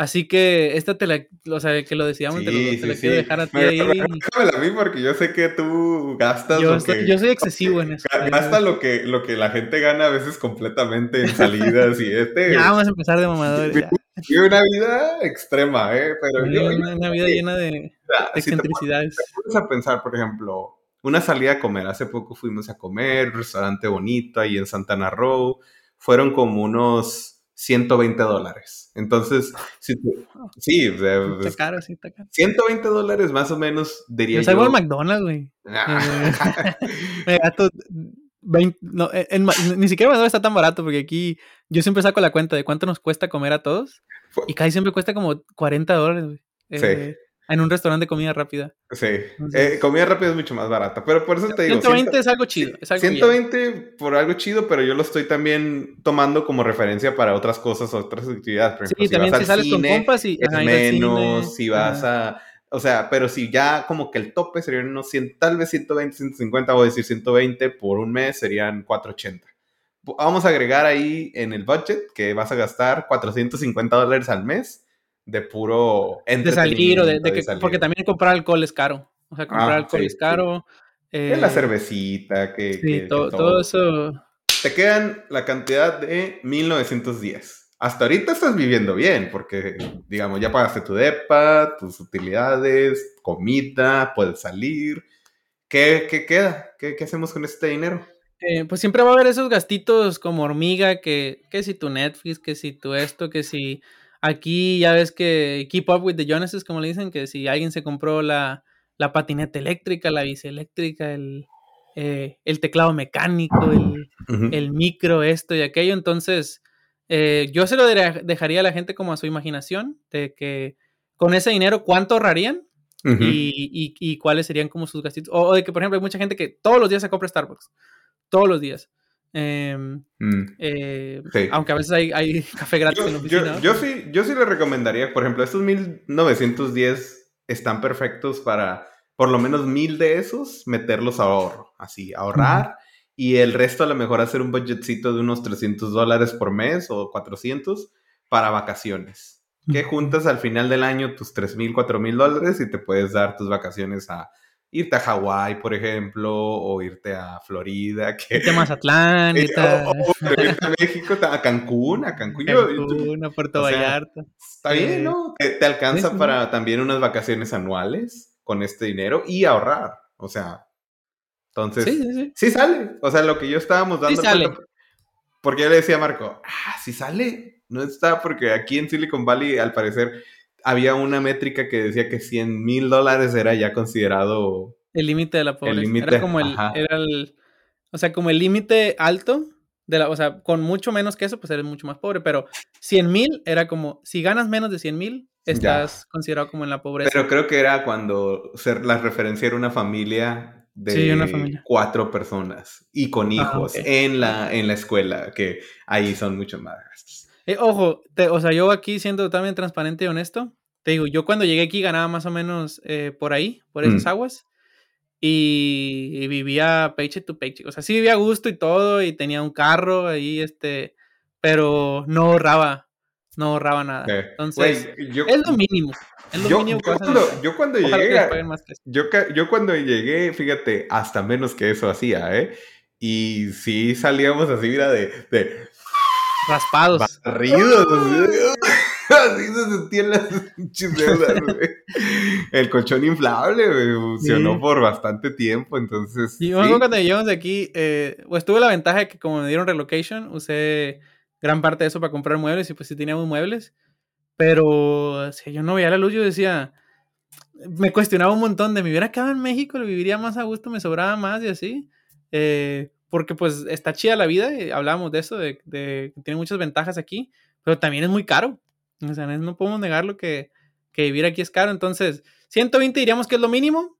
Speaker 1: Así que esta te la, o sea, que lo decíamos, te, lo,
Speaker 2: Sí,
Speaker 1: te la
Speaker 2: sí,
Speaker 1: quiero dejar a ti ahí.
Speaker 2: Déjamela a mí porque yo sé que tú gastas
Speaker 1: Yo
Speaker 2: lo
Speaker 1: soy,
Speaker 2: que...
Speaker 1: yo soy excesivo en eso.
Speaker 2: ga- Gasta lo que, lo que la gente gana a veces completamente en salidas y este...
Speaker 1: Ya vamos a empezar de mamadores.
Speaker 2: Vive una vida extrema, ¿eh? Pero yo,
Speaker 1: Una, una vida llena de, de
Speaker 2: si te
Speaker 1: excentricidades.
Speaker 2: pones a pensar, por ejemplo, una salida a comer. Hace poco fuimos a comer, un restaurante bonito ahí en Santana Row. Fueron como unos 120 dólares. Entonces, si tú- sí, o sea,
Speaker 1: Está
Speaker 2: pues,
Speaker 1: caro, sí, está caro.
Speaker 2: 120 dólares más o menos, diría
Speaker 1: Yo
Speaker 2: yo.
Speaker 1: salgo al McDonald's, güey.
Speaker 2: Ah,
Speaker 1: Me gasto 20, no, en- en ni siquiera McDonald's está tan barato porque aquí yo siempre saco la cuenta de cuánto nos cuesta comer a todos y casi siempre cuesta como 40 dólares, güey.
Speaker 2: Sí.
Speaker 1: Eh, En un restaurante de comida rápida.
Speaker 2: sí,
Speaker 1: Entonces-
Speaker 2: Eh, comida rápida es mucho más barata, pero por eso te digo,
Speaker 1: 120 es algo chido. Es algo bien.
Speaker 2: 120 por algo chido, pero yo lo estoy también tomando como referencia para otras cosas, otras actividades. Por ejemplo,
Speaker 1: Sí, también
Speaker 2: vas
Speaker 1: si
Speaker 2: al
Speaker 1: sales con
Speaker 2: cine,
Speaker 1: compas y
Speaker 2: es
Speaker 1: ajá, al cine,
Speaker 2: menos, si vas
Speaker 1: ajá.
Speaker 2: a... O sea, pero si ya como que el tope serían unos 100, tal vez 120, 150, voy a decir 120 por un mes serían 480. Vamos a agregar ahí en el budget que vas a gastar 450 dólares al mes de puro
Speaker 1: de salir o de, que, porque también comprar alcohol es caro. O sea, comprar
Speaker 2: Ah,
Speaker 1: alcohol
Speaker 2: sí,
Speaker 1: es caro. Eh,
Speaker 2: la cervecita, que,
Speaker 1: Sí,
Speaker 2: que- que
Speaker 1: todo, todo eso.
Speaker 2: Te quedan la cantidad de 1910. Hasta ahorita estás viviendo bien, porque, digamos, ya pagaste tu depa, tus utilidades, comida, puedes salir. ¿Qué, qué queda? ¿Qué, qué hacemos con este dinero?
Speaker 1: Eh, pues siempre va a haber esos gastitos como hormiga, que, que si tu Netflix, que si tu esto, que si aquí ya ves que Keep Up with the Joneses, como le dicen, que si alguien se compró la, la patineta eléctrica, la bici eléctrica, el, eh, el teclado mecánico, el, micro, esto y aquello. Entonces, eh, yo se lo dejaría a la gente como a su imaginación, de que con ese dinero, ¿cuánto ahorrarían? y, cuáles serían como sus gastitos. O, de que, por ejemplo, hay mucha gente que todos los días se compra Starbucks. Todos los días. Em, mm. eh, aunque a veces hay, café gratis en la
Speaker 2: oficina. Yo, sí, yo sí le recomendaría, por ejemplo, estos 1910 están perfectos para por lo menos mil de esos meterlos a ahorro, así, ahorrar. Y el resto a lo mejor hacer un budgetcito de unos 300 dólares por mes o 400 para vacaciones. Que juntas al final del año tus 3 mil, 4 mil dólares y te puedes dar tus vacaciones a irte a Hawái, por ejemplo, o irte a Florida. Que...
Speaker 1: Irte a Mazatlán, irte a...
Speaker 2: México, a Cancún, a Cancún.
Speaker 1: Cancún, a Puerto Vallarta.
Speaker 2: Está bien, ¿no? Te, alcanza para también unas vacaciones anuales con este dinero y ahorrar. O sea, entonces, sí, sí, sale. O sea, lo que yo estábamos dando. Sí sale. porque yo le decía a Marco, ah, sí sale. No está porque aquí en Silicon Valley, al parecer, había una métrica que decía que 100 mil dólares era ya considerado...
Speaker 1: El límite de la pobreza. El era como el, era el, o sea, como el límite alto, de la, o sea, con mucho menos que eso, pues eres mucho más pobre, pero 100 mil era como, si ganas menos de 100 mil, estás considerado como en la pobreza.
Speaker 2: Pero creo que era cuando la referencia era una familia de cuatro personas y con ah, hijos en, la, en la escuela, que ahí son mucho más gastos.
Speaker 1: Eh, ojo, o sea, yo aquí siendo totalmente transparente y honesto, te digo, yo cuando llegué aquí ganaba más o menos eh, por ahí, por esas mm. aguas, y, vivía paycheck to paycheck. O sea, sí vivía a gusto y todo, y tenía un carro ahí, este, pero no ahorraba, no ahorraba nada. Entonces, es lo mínimo. Es lo
Speaker 2: yo,
Speaker 1: mínimo
Speaker 2: yo, cuando, yo cuando llegué, yo, yo cuando llegué, fíjate, hasta menos que eso hacía, ¿eh? Y sí salíamos así, mira, de, de
Speaker 1: Raspados.
Speaker 2: Barridos. Así se sentían las El colchón inflable, funcionó por bastante tiempo, entonces.
Speaker 1: Y luego cuando llegamos de aquí, eh, pues tuve la ventaja de que como me dieron relocation, usé gran parte de eso para comprar muebles y pues sí teníamos muebles. Pero si yo no veía la luz, yo decía, me cuestionaba un montón de, me hubiera quedado en México, lo viviría más a gusto, me sobraba más y así. Eh, porque pues está chida la vida, y hablábamos de eso, de, que tiene muchas ventajas aquí, pero también es muy caro. No podemos negarlo que, que vivir aquí es caro. Entonces, 120 diríamos que es lo mínimo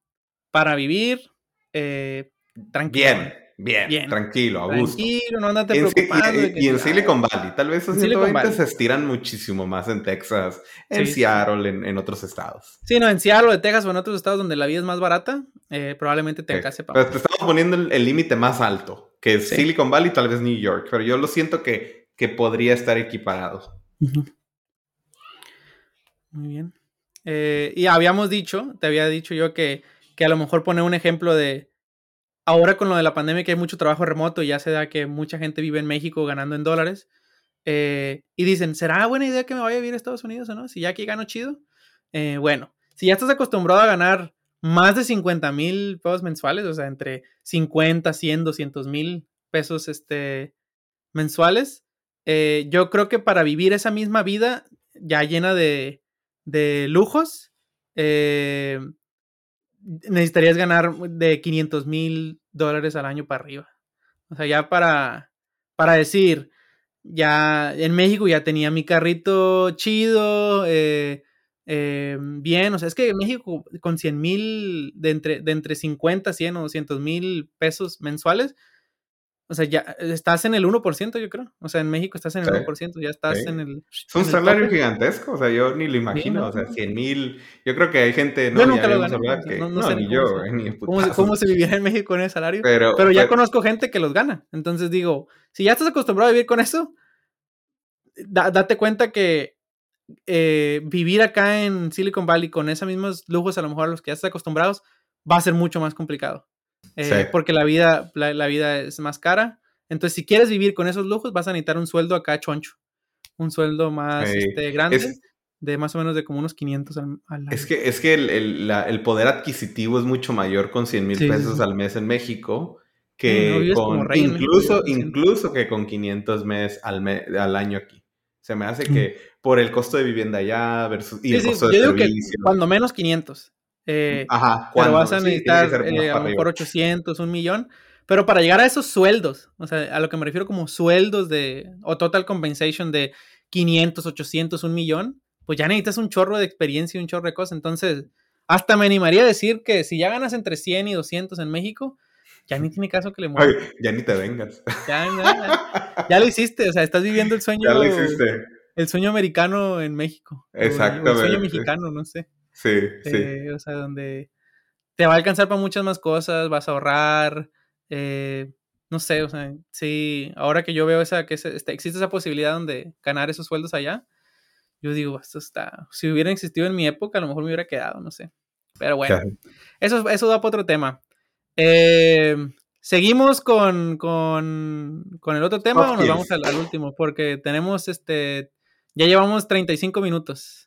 Speaker 1: para vivir eh, tranquilo.
Speaker 2: Bien, bien, tranquilo, a gusto.
Speaker 1: Tranquilo, no andate preocupando.
Speaker 2: Y, en Silicon Valley, tal vez esos 120 se estiran muchísimo más en Texas, en Seattle, en, otros estados.
Speaker 1: Sí, no, en Seattle, en Texas o en otros estados donde la vida es más barata, eh, probablemente te
Speaker 2: para. Pero te estamos poniendo el límite más alto, que es Silicon Valley, tal vez New York, pero yo lo siento que, que podría estar equiparado.
Speaker 1: Muy bien. Eh, y habíamos dicho, te había dicho yo que, que a lo mejor poner un ejemplo de ahora con lo de la pandemia que hay mucho trabajo remoto, ya se da que mucha gente vive en México ganando en dólares. Eh, y dicen, ¿será buena idea que me vaya a vivir a Estados Unidos o no? Si ya aquí gano chido. Eh, bueno, si ya estás acostumbrado a ganar más de 50 mil pesos mensuales, o sea, entre 50, 100, 200 mil pesos este, mensuales, eh, yo creo que para vivir esa misma vida ya llena de, de lujos, necesitarías ganar de 500 mil dólares al año para arriba. O sea, ya para, para decir, ya en México ya tenía mi carrito chido, eh, eh, bien, o sea, es que en México con 100 mil, de entre, de entre 50, 100 o 200 mil pesos mensuales, o sea, ya estás en el 1%, yo creo. O sea, en México estás en el 1%, ya estás en el...
Speaker 2: Es un salario gigantesco, o sea, yo ni lo imagino, o sea, 100 mil... Yo creo que hay gente...
Speaker 1: No, yo nunca lo gané, que, no, sé ni yo, ni cómo, cómo, se viviera en México con ese salario. Pero, pero ya conozco gente que los gana. Entonces digo, si ya estás acostumbrado a vivir con eso, date cuenta que eh, vivir acá en Silicon Valley con esos mismos lujos, a lo mejor a los que ya estás acostumbrados, va a ser mucho más complicado. Eh, porque la vida, la, vida es más cara. Entonces, si quieres vivir con esos lujos, vas a necesitar un sueldo acá choncho. Un sueldo más este, grande, de más o menos de como unos 500 al, año.
Speaker 2: Es que, es que el, poder adquisitivo es mucho mayor con 100 mil pesos al mes en México que con, incluso, incluso que con 500 mes al, al año aquí. Se me hace que por el costo de vivienda allá versus y el costo de yo digo que
Speaker 1: cuando menos 500. Eh, Ajá, pero vas a necesitar eh, a lo mejor 800, un millón. Pero para llegar a esos sueldos, o sea, a lo que me refiero como sueldos de, o total compensation de 500, 800, un millón, pues ya necesitas un chorro de experiencia y un chorro de cosas. Entonces, hasta me animaría a decir que si ya ganas entre 100 y 200 en México, ya ni tiene caso que le muevas.
Speaker 2: Ya ni te vengas.
Speaker 1: Ya, ya, ya, lo hiciste, o sea, estás viviendo el sueño.
Speaker 2: Ya lo hiciste.
Speaker 1: El sueño americano en México.
Speaker 2: Exactamente.
Speaker 1: el sueño mexicano, no sé.
Speaker 2: Sí, sí.
Speaker 1: Eh, o sea, donde te va a alcanzar para muchas más cosas, vas a ahorrar, eh, no sé, o sea, sí, ahora que yo veo esa, que este, existe esa posibilidad donde ganar esos sueldos allá, yo digo, esto está, si hubiera existido en mi época, a lo mejor me hubiera quedado, no sé. Pero bueno, eso, eso da para otro tema. Eh, ¿Seguimos con, con, con, el otro tema o nos vamos al, último? Porque tenemos este. Ya llevamos 35 minutos.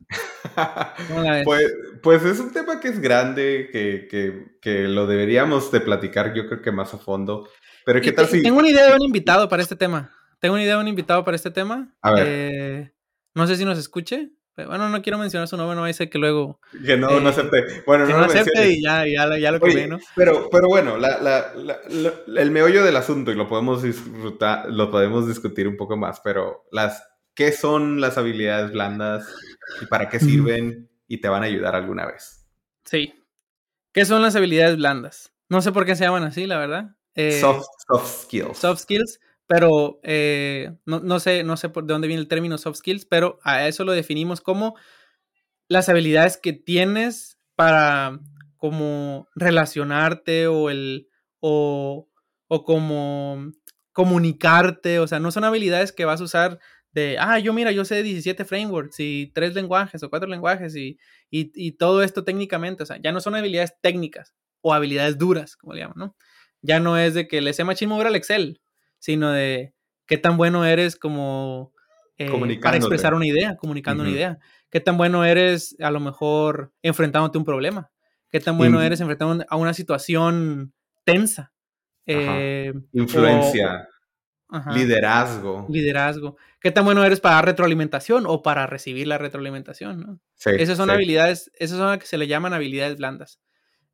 Speaker 2: pues, pues, es un tema que es grande, que, que, que, lo deberíamos de platicar yo creo que más a fondo. Pero ¿qué tal si...?
Speaker 1: Tengo una idea de un invitado para este tema. Tengo una idea de un invitado para este tema.
Speaker 2: A ver.
Speaker 1: Eh, no sé si nos escuche. Bueno, no quiero mencionar su nombre, no ser que luego.
Speaker 2: Que no, no eh, acepte. Bueno,
Speaker 1: no,
Speaker 2: no
Speaker 1: acepte y ya, ya, ya lo que ¿no?
Speaker 2: Pero, pero bueno, la, la, la, el meollo del asunto, y lo podemos disfrutar, lo podemos discutir un poco más, pero las, ¿qué son las habilidades blandas y para qué sirven y te van a ayudar alguna vez?
Speaker 1: Sí. ¿Qué son las habilidades blandas? No sé por qué se llaman así, la verdad.
Speaker 2: Eh, soft, soft skills.
Speaker 1: Soft skills pero eh, no, sé, no sé por de dónde viene el término soft skills, pero a eso lo definimos como las habilidades que tienes para como relacionarte o el o, o como comunicarte, o sea, no son habilidades que vas a usar de, ah, yo mira, yo sé 17 frameworks y tres lenguajes o cuatro lenguajes y, y, todo esto técnicamente, o sea, ya no son habilidades técnicas o habilidades duras, como le llaman, ¿no? Ya no es de que le sé machine mover al Excel, sino de qué tan bueno eres como eh, para expresar una idea, comunicando una idea. Qué tan bueno eres a lo mejor enfrentándote a un problema. Qué tan bueno eres enfrentando a una situación tensa. Eh,
Speaker 2: Influencia. Liderazgo.
Speaker 1: Liderazgo. ¿Qué tan bueno eres para dar retroalimentación o para recibir la retroalimentación? ¿no? esas son habilidades, esas son las que se le llaman habilidades blandas.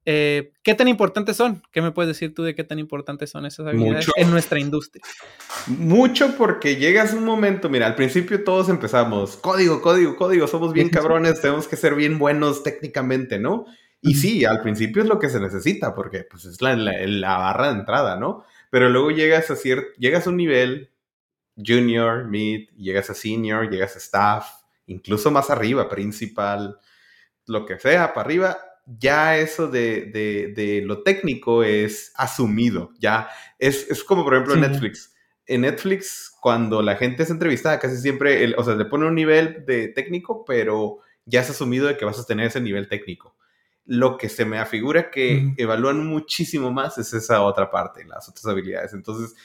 Speaker 1: Eh, ¿Qué tan importantes son? ¿Qué me puedes decir tú de qué tan importantes son esas habilidades en nuestra industria?
Speaker 2: Mucho porque llegas un momento, mira, al principio todos empezamos, código, código, código, somos bien cabrones, tenemos que ser bien buenos técnicamente, ¿no? Y sí, al principio es lo que se necesita, porque pues es la, la, barra de entrada, ¿no? Pero luego llegas a, llegas a un nivel junior, mid, llegas a senior, llegas a staff, incluso más arriba, principal, lo que sea, para arriba, ya eso de, lo técnico es asumido, ya es, como por ejemplo Netflix. En Netflix, cuando la gente es entrevistada, casi siempre, o sea, le pone un nivel de técnico, pero ya es asumido de que vas a tener ese nivel técnico. Lo que se me afigura que evalúan muchísimo más es esa otra parte, las otras habilidades. Entonces,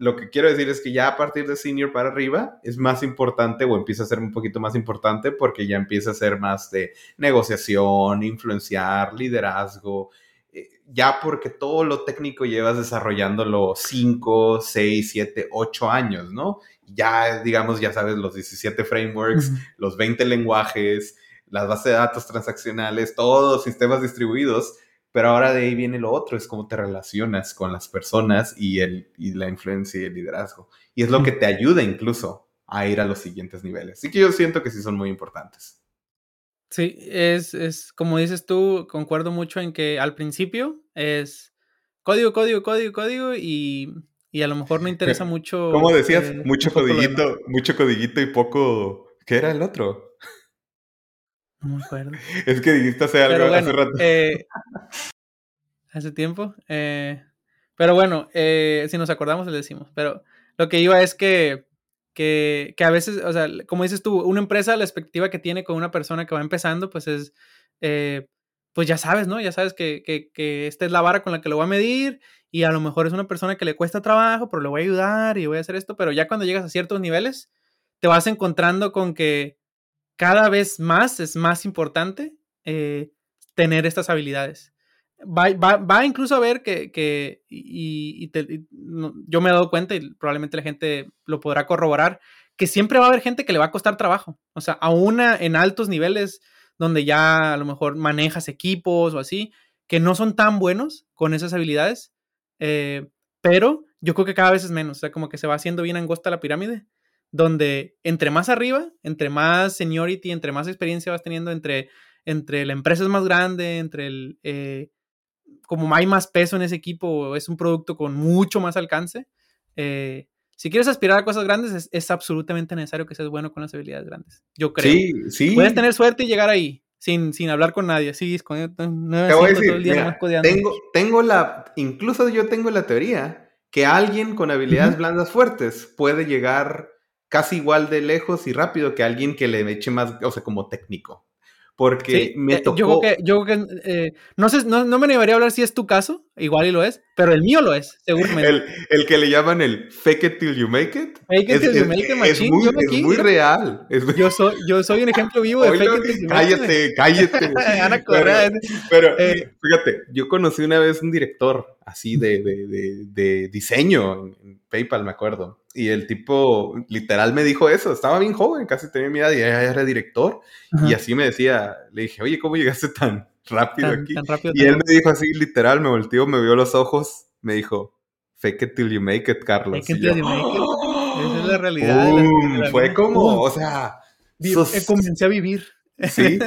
Speaker 2: lo que quiero decir es que ya a partir de senior para arriba es más importante o empieza a ser un poquito más importante porque ya empieza a ser más de negociación, influenciar, liderazgo, eh, ya porque todo lo técnico llevas desarrollándolo 5, 6, 7, 8 años, ¿no? Ya, digamos, ya sabes los 17 frameworks, los 20 lenguajes, las bases de datos transaccionales, todos los sistemas distribuidos pero ahora de ahí viene lo otro, es cómo te relacionas con las personas y, el, y la influencia y el liderazgo. Y es lo que te ayuda incluso a ir a los siguientes niveles. Así que yo siento que sí son muy importantes.
Speaker 1: Sí, es, es como dices tú, concuerdo mucho en que al principio es código, código, código, código y, y a lo mejor no interesa mucho.
Speaker 2: ¿Cómo decías? Eh, mucho codiguito, mucho codiguito y poco... ¿Qué era el otro?
Speaker 1: No me acuerdo.
Speaker 2: Es que dijiste hace algo hace rato.
Speaker 1: Eh, hace tiempo. Eh, pero bueno, eh, si nos acordamos, le decimos. Pero lo que iba es que, que, que, a veces, o sea, como dices tú, una empresa, la expectativa que tiene con una persona que va empezando, pues es, pues ya sabes, ¿no? Ya sabes que, que, que, esta es la vara con la que lo voy a medir y a lo mejor es una persona que le cuesta trabajo, pero le voy a ayudar y voy a hacer esto, pero ya cuando llegas a ciertos niveles, te vas encontrando con que cada vez más es más importante eh, tener estas habilidades. Va, incluso a ver que, y, yo me he dado cuenta y probablemente la gente lo podrá corroborar, que siempre va a haber gente que le va a costar trabajo. O sea, aún en altos niveles donde ya a lo mejor manejas equipos o así, que no son tan buenos con esas habilidades, eh, pero yo creo que cada vez es menos, o sea, como que se va haciendo bien angosta la pirámide, donde entre más arriba, entre más seniority, entre más experiencia vas teniendo, entre, entre la empresa es más grande, entre el, eh, como hay más peso en ese equipo, es un producto con mucho más alcance, eh, si quieres aspirar a cosas grandes, es, absolutamente necesario que seas bueno con las habilidades grandes. Yo creo.
Speaker 2: Sí, sí.
Speaker 1: Puedes tener suerte y llegar ahí sin, sin hablar con nadie. Sí, con,
Speaker 2: Te voy a decir, tengo, tengo la, incluso yo tengo la teoría que alguien con habilidades blandas fuertes puede llegar casi igual de lejos y rápido que alguien que le eche más, o sea, como técnico porque me tocó.
Speaker 1: Eh, yo creo que, yo que eh, no sé, no, no, me animaría a hablar si es tu caso, igual y lo es, pero el mío lo es, seguramente.
Speaker 2: el, el, que le llaman el fake it till you make it.
Speaker 1: Fake it till you make it,
Speaker 2: machine. Es muy, es muy real.
Speaker 1: Yo, soy, yo soy un ejemplo vivo de fake it till you
Speaker 2: make it. Cállate, cállate. Ana Correa. Pero, pero eh, fíjate, yo conocí una vez un director así de, de, de, de diseño en PayPal, me acuerdo. Y el tipo literal me dijo eso, estaba bien joven, casi tenía mi edad y era director. Y así me decía, le dije, oye, ¿cómo llegaste tan rápido aquí? y él me dijo así, literal, me volteó, me vio los ojos, me dijo, fake it till you make it, Carlos. Fake it till you make it.
Speaker 1: Esa es la realidad.
Speaker 2: fue como, o sea...
Speaker 1: Sos... Comencé a vivir.
Speaker 2: Sí.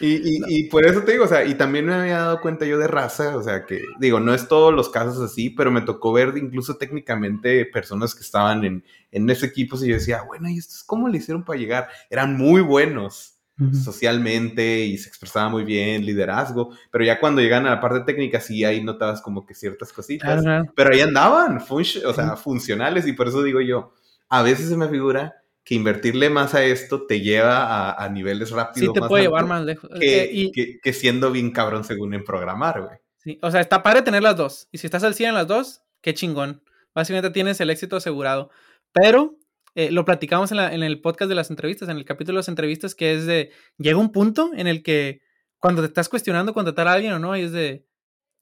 Speaker 2: Y, y, por eso te digo, o sea, y también me había dado cuenta yo de raza, o sea, que digo, no es todos los casos así, pero me tocó ver incluso técnicamente personas que estaban en, en ese equipo y yo decía, bueno, ¿y esto es cómo le hicieron para llegar? Eran muy buenos socialmente y se expresaba muy bien, liderazgo, pero ya cuando llegan a la parte técnica sí ahí notabas como que ciertas cositas, pero ahí andaban, o sea, funcionales y por eso digo yo, a veces se me figura que invertirle más a esto te lleva a, niveles rápidos.
Speaker 1: Sí, te puede llevar más lejos.
Speaker 2: Que, que, siendo bien cabrón según en programar, güey.
Speaker 1: Sí, o sea, está padre tener las dos. Y si estás al 100 en las dos, qué chingón. Básicamente tienes el éxito asegurado. Pero eh, lo platicamos en, la, en, el podcast de las entrevistas, en el capítulo de las entrevistas, que es de, llega un punto en el que cuando te estás cuestionando contratar a alguien o no, es de,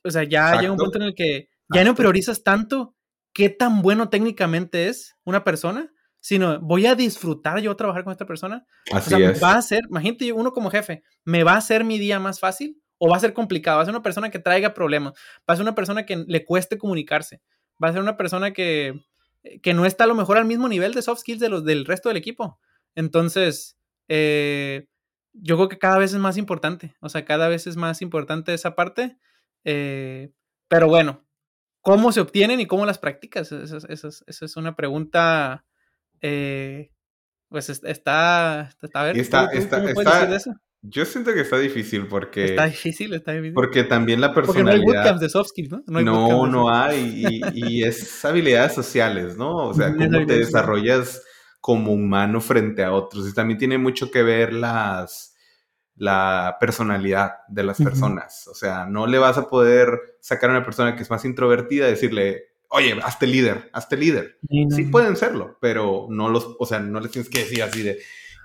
Speaker 1: o sea, ya llega un punto en el que ya no priorizas tanto qué tan bueno técnicamente es una persona, sino voy a disfrutar yo trabajar con esta persona.
Speaker 2: Así o sea,
Speaker 1: va a ser, imagínate uno como jefe, ¿me va a hacer mi día más fácil o va a ser complicado? Va a ser una persona que traiga problemas, va a ser una persona que le cueste comunicarse, va a ser una persona que, que no está a lo mejor al mismo nivel de soft skills de los, del resto del equipo. Entonces, eh, yo creo que cada vez es más importante, o sea, cada vez es más importante esa parte, eh, pero bueno, ¿cómo se obtienen y cómo las practicas? Esa, esa es una pregunta eh, pues está, está, a ver,
Speaker 2: está, está, está eso? Yo siento que está difícil porque...
Speaker 1: Está difícil, está difícil.
Speaker 2: Porque también la personalidad... Porque
Speaker 1: no hay bootcamps de soft skills, ¿no?
Speaker 2: No, hay, no, no hay y, es habilidades sociales, ¿no? O sea, cómo te desarrollas como humano frente a otros. Y también tiene mucho que ver las la personalidad de las personas. O sea, no le vas a poder sacar a una persona que es más introvertida y decirle, oye, hazte líder, hazte líder. Sí, pueden serlo, pero no los, o sea, no les tienes que decir así de...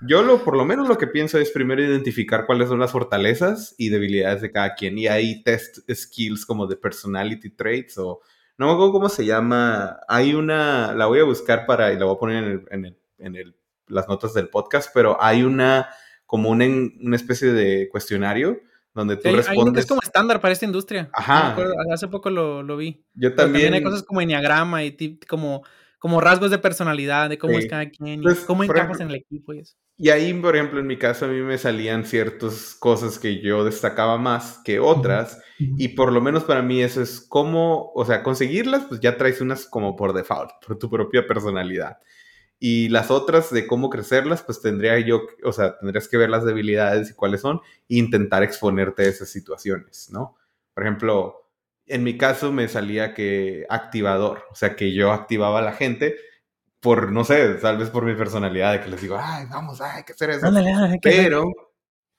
Speaker 2: Yo lo, por lo menos lo que pienso es primero identificar cuáles son las fortalezas y debilidades de cada quien. Y ahí test skills como de personality traits o... No me acuerdo cómo se llama. Hay una... La voy a buscar para... Y la voy a poner en, el, en, el, en el, las notas del podcast, pero hay una... Como una, una especie de cuestionario donde tú respondes.
Speaker 1: es como estándar para esta industria.
Speaker 2: Ajá.
Speaker 1: hace poco lo, lo, vi.
Speaker 2: Yo también.
Speaker 1: hay cosas como enneagrama y como, como rasgos de personalidad, de cómo es cada quien, y pues, cómo encajas en el equipo y eso.
Speaker 2: Y ahí, por ejemplo, en mi caso, a mí me salían ciertas cosas que yo destacaba más que otras. Y por lo menos para mí eso es como, o sea, conseguirlas, pues ya traes unas como por default, por tu propia personalidad. Y las otras de cómo crecerlas, pues tendría yo, o sea, tendrías que ver las debilidades y cuáles son e intentar exponerte a esas situaciones, ¿no? Por ejemplo, en mi caso me salía que activador, o sea, que yo activaba a la gente por, no sé, tal vez por mi personalidad, de que les digo, ay, vamos, hay que hacer eso. Pero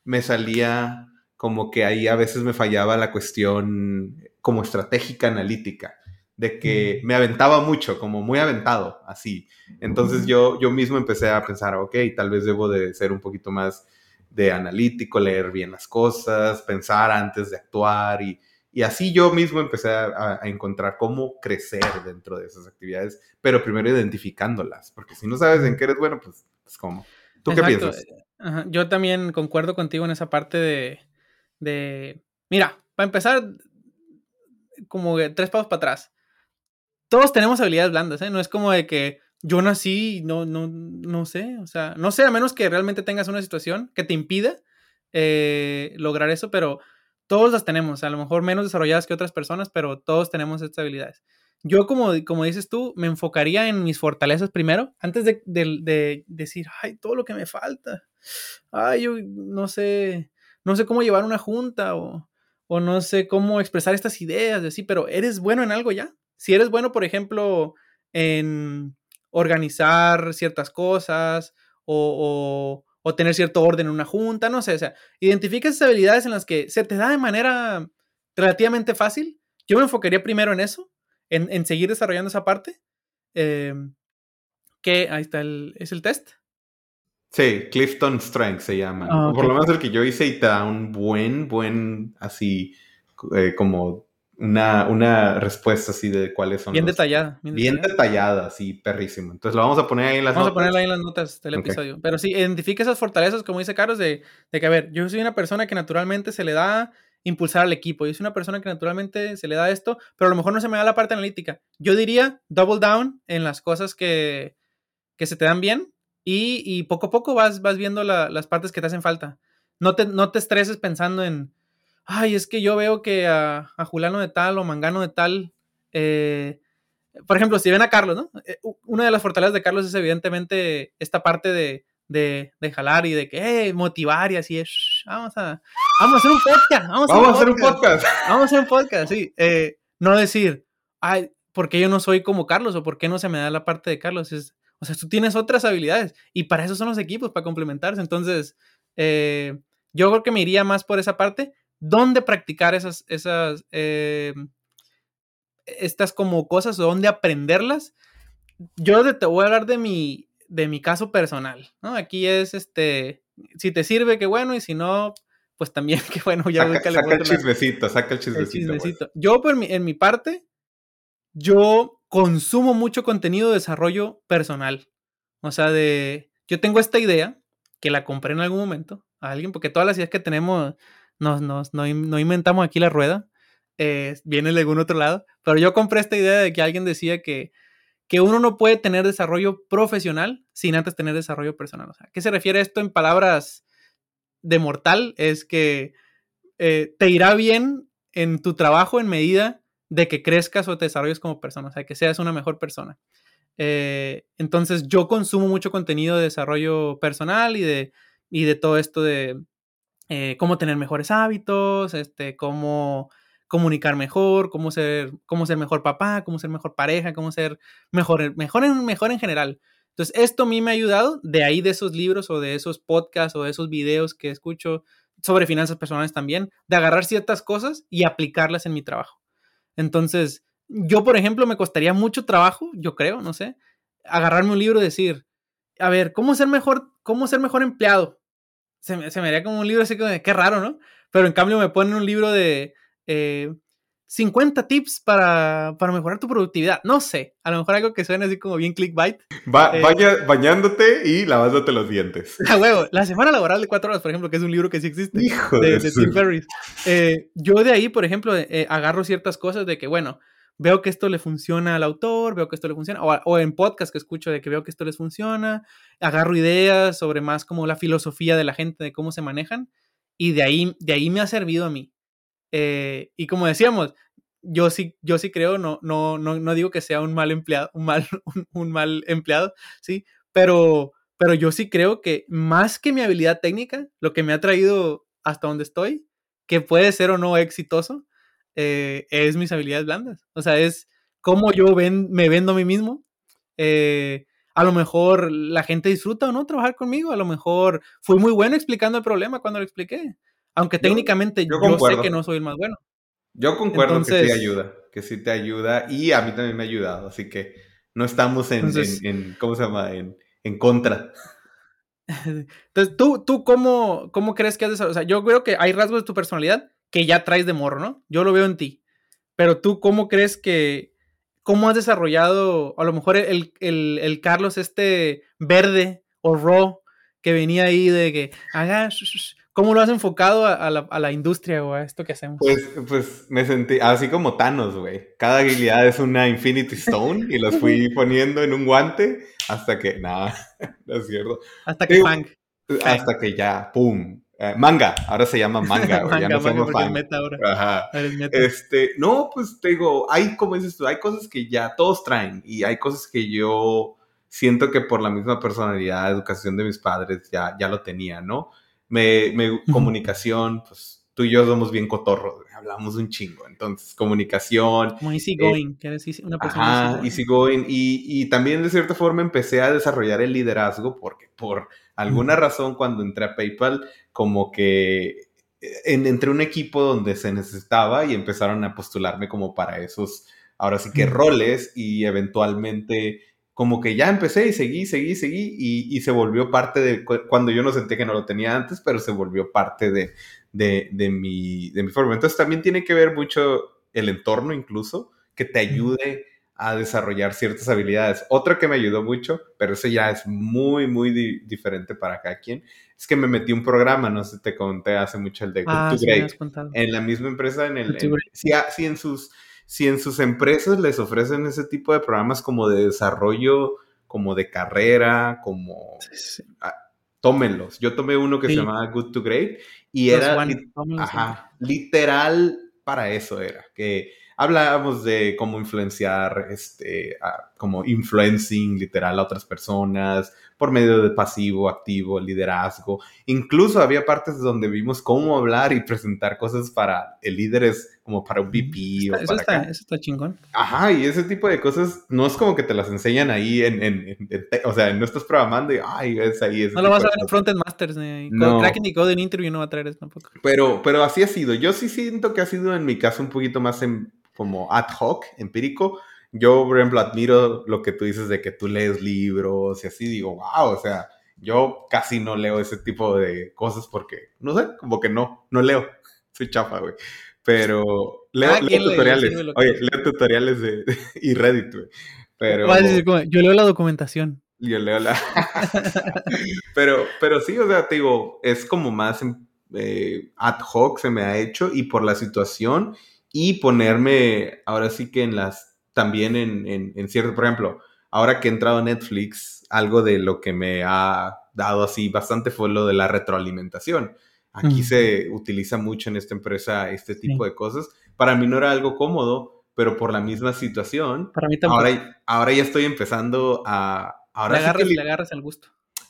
Speaker 2: me salía como que ahí a veces me fallaba la cuestión como estratégica analítica de que me aventaba mucho, como muy aventado, así. Entonces yo, yo mismo empecé a pensar, ok, tal vez debo de ser un poquito más de analítico, leer bien las cosas, pensar antes de actuar y, y así yo mismo empecé a, encontrar cómo crecer dentro de esas actividades, pero primero identificándolas, porque si no sabes en qué eres bueno, pues, pues ¿cómo? ¿Tú qué piensas?
Speaker 1: Yo también concuerdo contigo en esa parte de, de, mira, para empezar, como tres pasos para atrás todos tenemos habilidades blandas, ¿eh? No es como de que yo nací, no, no, no sé, o sea, no sé, a menos que realmente tengas una situación que te impida eh, lograr eso, pero todos las tenemos, a lo mejor menos desarrolladas que otras personas, pero todos tenemos estas habilidades. Yo, como, como dices tú, me enfocaría en mis fortalezas primero, antes de, de, decir, ay, todo lo que me falta. Ay, yo no sé, no sé cómo llevar una junta o, o no sé cómo expresar estas ideas, así, pero eres bueno en algo ya. Si eres bueno, por ejemplo, en organizar ciertas cosas o, o, tener cierto orden en una junta, no sé, o sea, identifica esas habilidades en las que se te da de manera relativamente fácil. Yo me enfocaría primero en eso, en, seguir desarrollando esa parte. Em, que ahí está el, es el test.
Speaker 2: Sí, Clifton Strength se llama. Ah, por lo menos el que yo hice y te da un buen, buen, así, eh, como una, una respuesta así de cuáles son.
Speaker 1: Bien detallada.
Speaker 2: Bien, detallada. así, perrísimo. Entonces lo vamos a poner ahí en las
Speaker 1: notas. Vamos a ponerlo ahí en las notas del episodio. Pero sí, identifica esas fortalezas, como dice Carlos, de, de, que, a ver, yo soy una persona que naturalmente se le da impulsar al equipo. Yo soy una persona que naturalmente se le da esto, pero a lo mejor no se me da la parte analítica. Yo diría double down en las cosas que, que se te dan bien y, y, poco a poco vas, vas viendo las partes que te hacen falta. No te, no te estreses pensando en ay, es que yo veo que a, a Julano de tal o Mangano de tal, eh, por ejemplo, si ven a Carlos, ¿no? Eh, una de las fortalezas de Carlos es evidentemente esta parte de, de, de jalar y de que, motivar y así es, vamos a, vamos a hacer un podcast, vamos,
Speaker 2: a, hacer un podcast.
Speaker 1: Vamos a hacer un podcast, sí. Eh, no decir, ay, ¿por qué yo no soy como Carlos o por qué no se me da la parte de Carlos? Es, o sea, tú tienes otras habilidades y para eso son los equipos, para complementarse. Entonces, yo creo que me iría más por esa parte, dónde practicar esas, esas, eh, estas como cosas o dónde aprenderlas. Yo te voy a hablar de mi, de mi caso personal, ¿no? Aquí es, este, si te sirve, qué bueno, y si no, pues también, qué bueno, ya
Speaker 2: saca, saca el chismecito, saca el chismecito.
Speaker 1: Yo, por mi, en mi parte, yo consumo mucho contenido de desarrollo personal. O sea, de, yo tengo esta idea, que la compré en algún momento a alguien, porque todas las ideas que tenemos no, no, no, inventamos aquí la rueda, eh, viene de algún otro lado, pero yo compré esta idea de que alguien decía que, que uno no puede tener desarrollo profesional sin antes tener desarrollo personal. O sea, ¿qué se refiere esto en palabras de mortal? Es que eh, te irá bien en tu trabajo en medida de que crezcas o te desarrolles como persona, o sea, que seas una mejor persona. Eh, entonces yo consumo mucho contenido de desarrollo personal y de, y de todo esto de, eh, cómo tener mejores hábitos, este, cómo comunicar mejor, cómo ser, cómo ser mejor papá, cómo ser mejor pareja, cómo ser mejor, mejor, en, mejor en general. Entonces, esto a mí me ha ayudado de ahí de esos libros o de esos podcasts o de esos videos que escucho sobre finanzas personales también, de agarrar ciertas cosas y aplicarlas en mi trabajo. Entonces, yo, por ejemplo, me costaría mucho trabajo, yo creo, no sé, agarrarme un libro y decir, a ver, ¿cómo ser mejor, cómo ser mejor empleado? Se me, se me haría como un libro así como de qué raro, ¿no? Pero en cambio me ponen un libro de 50 eh, tips para, para, mejorar tu productividad. No sé, a lo mejor algo que suene así como bien clickbait.
Speaker 2: Va, eh, bañándote y lavándote los dientes.
Speaker 1: A huevo, la semana laboral de cuatro horas, por ejemplo, que es un libro que sí existe. Hijo de, de, Tim Ferriss. Eh, yo de ahí, por ejemplo, agarro ciertas cosas de que, bueno, veo que esto le funciona al autor, veo que esto le funciona, o, en podcast que escucho de que veo que esto les funciona, agarro ideas sobre más como la filosofía de la gente, de cómo se manejan, y de ahí, de ahí me ha servido a mí. Eh, y como decíamos, yo sí, yo sí creo, no, no, no, no digo que sea un mal empleado, un mal, un, mal empleado, sí, pero, pero yo sí creo que más que mi habilidad técnica, lo que me ha traído hasta donde estoy, que puede ser o no exitoso, eh, es mis habilidades blandas. O sea, es cómo yo ven, me vendo a mí mismo. Eh, a lo mejor la gente disfruta o no trabajar conmigo. A lo mejor fui muy bueno explicando el problema cuando lo expliqué. Aunque técnicamente yo, sé que no soy el más bueno.
Speaker 2: Yo concuerdo que sí ayuda, que sí te ayuda y a mí también me ha ayudado, así que no estamos en, ¿cómo se llama? En, en, contra.
Speaker 1: Entonces, ¿tú, tú cómo, cómo crees que has desarrollado? O sea, yo creo que hay rasgos de tu personalidad que ya traes de morro, ¿no? Yo lo veo en ti. Pero tú, ¿cómo crees que, cómo has desarrollado, a lo mejor el, el, Carlos este verde o raw que venía ahí de que haga, ¿Cómo lo has enfocado a, la, a, la, industria o a esto que hacemos?
Speaker 2: Pues, pues me sentí así como Thanos, güey. Cada habilidad es una Infinity Stone y los fui poniendo en un guante hasta que, nada, no es cierto.
Speaker 1: Hasta que Fang.
Speaker 2: Hasta que ya, pum. Eh, manga, ahora se llama manga, güey. ya no se llama
Speaker 1: Meta ahora.
Speaker 2: Ajá. Este, no, pues te digo, hay, como dices tú, hay cosas que ya todos traen y hay cosas que yo siento que por la misma personalidad, educación de mis padres ya, ya lo tenía, ¿no? Me, me comunicación, pues tú y yo somos bien cotorros, hablamos un chingo. Entonces, comunicación.
Speaker 1: Como easy going, eh, decir una
Speaker 2: persona. Ajá, easy going. Y, y, también de cierta forma empecé a desarrollar el liderazgo porque por alguna razón cuando entré a PayPal, como que eh, en, entre un equipo donde se necesitaba y empezaron a postularme como para esos, ahora sí que roles y eventualmente como que ya empecé y seguí, seguí, seguí y, se volvió parte de, cuando yo no sentía que no lo tenía antes, pero se volvió parte de, de, mi, de mi forma. Entonces también tiene que ver mucho el entorno incluso, que te ayude a desarrollar ciertas habilidades. Otra que me ayudó mucho, pero eso ya es muy, muy diferente para cada quien, es que me metí un programa, no sé, te conté hace mucho el de Good
Speaker 1: ah,
Speaker 2: to Great. En la misma empresa, en el... si en sus si en sus empresas les ofrecen ese tipo de programas como de desarrollo, como de carrera, como... Ah, tómenlos. Yo tomé uno que se llamaba Good to Great y era literal para eso era, que hablábamos de cómo influenciar, este, como influencing literal a otras personas por medio de pasivo, activo, liderazgo. Incluso había partes donde vimos cómo hablar y presentar cosas para el líder es como para un VP.
Speaker 1: o para eso, está, chingón.
Speaker 2: Ajá, y ese tipo de cosas no es como que te las enseñan ahí en, en, o sea, no estás programando y, ay, es ahí.
Speaker 1: no lo vas a ver en Frontend Masters, ni no. Cracking y Code en Interview no va a traer eso tampoco.
Speaker 2: Pero, pero así ha sido. Yo sí siento que ha sido en mi caso un poquito más en, como ad hoc, empírico. Yo, por ejemplo, admiro lo que tú dices de que tú lees libros y así, digo, wow, o sea, yo casi no leo ese tipo de cosas porque, no sé, como que no, no leo. Soy chafa, güey. Pero leo, tutoriales. Oye, leo tutoriales de, y Reddit, güey. Pero,
Speaker 1: yo leo la documentación.
Speaker 2: Yo leo la... pero, pero sí, o sea, te digo, es como más eh, ad hoc se me ha hecho y por la situación y ponerme ahora sí que en las, también en, en, cierto, por ejemplo, ahora que he entrado a Netflix, algo de lo que me ha dado así bastante fue lo de la retroalimentación. Aquí se utiliza mucho en esta empresa este tipo de cosas. Para mí no era algo cómodo, pero por la misma situación,
Speaker 1: Para mí
Speaker 2: ahora, ahora ya estoy empezando a... Ahora
Speaker 1: le, agarras, le agarras el gusto.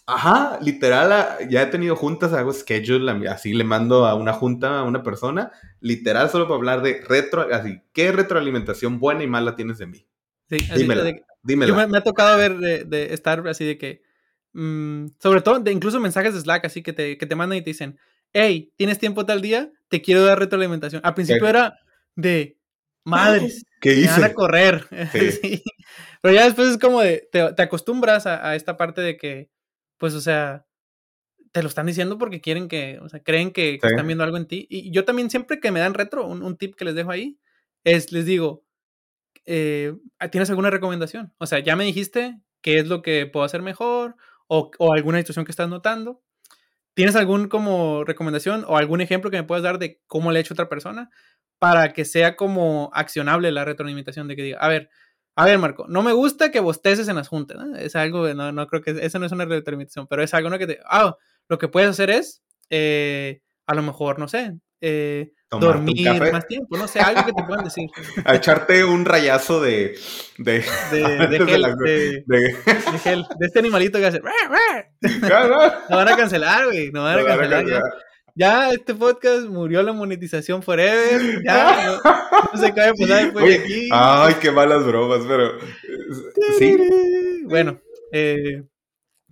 Speaker 2: Ajá, literal, ah, ya he tenido juntas, hago schedule, así le mando a una junta a una persona, literal solo para hablar de retro, así, ¿qué retroalimentación buena y mala tienes de mí?
Speaker 1: Sí, dímela, dímela. Yo me, ha tocado ver de, estar así de que, mm, sobre todo, de incluso mensajes de Slack, así que te, que te mandan y te dicen, hey, ¿tienes tiempo tal día? Te quiero dar retroalimentación. Al principio era de, madres,
Speaker 2: ¿Qué hice?
Speaker 1: van a correr. Sí. Pero ya después es como de, te, acostumbras a esta parte de que pues, o sea, te lo están diciendo porque quieren que, o sea, creen que, están viendo algo en ti. Y yo también siempre que me dan retro, un, tip que les dejo ahí, es, les digo, eh, ¿tienes alguna recomendación? O sea, ya me dijiste qué es lo que puedo hacer mejor o, o alguna situación que estás notando. ¿Tienes algún como recomendación o algún ejemplo que me puedas dar de cómo le ha hecho otra persona para que sea como accionable la retroalimentación de que diga, a ver, a ver, Marco, no me gusta que bosteces en las juntas. Es algo, no, no creo que, eso no es una retroalimentación, pero es algo ¿no? que te, ah, lo que puedes hacer es, eh, a lo mejor, no sé, eh, dormir más tiempo, no sé, algo que te puedan decir.
Speaker 2: A echarte un rayazo de... De,
Speaker 1: de, de, gel, de, de, gel, de este animalito que hace... no van a cancelar, güey, no van a cancelar. Ya ya este podcast murió la monetización forever, ya no, se cae pues después de aquí.
Speaker 2: Ay, qué malas bromas, pero sí.
Speaker 1: Bueno, eh,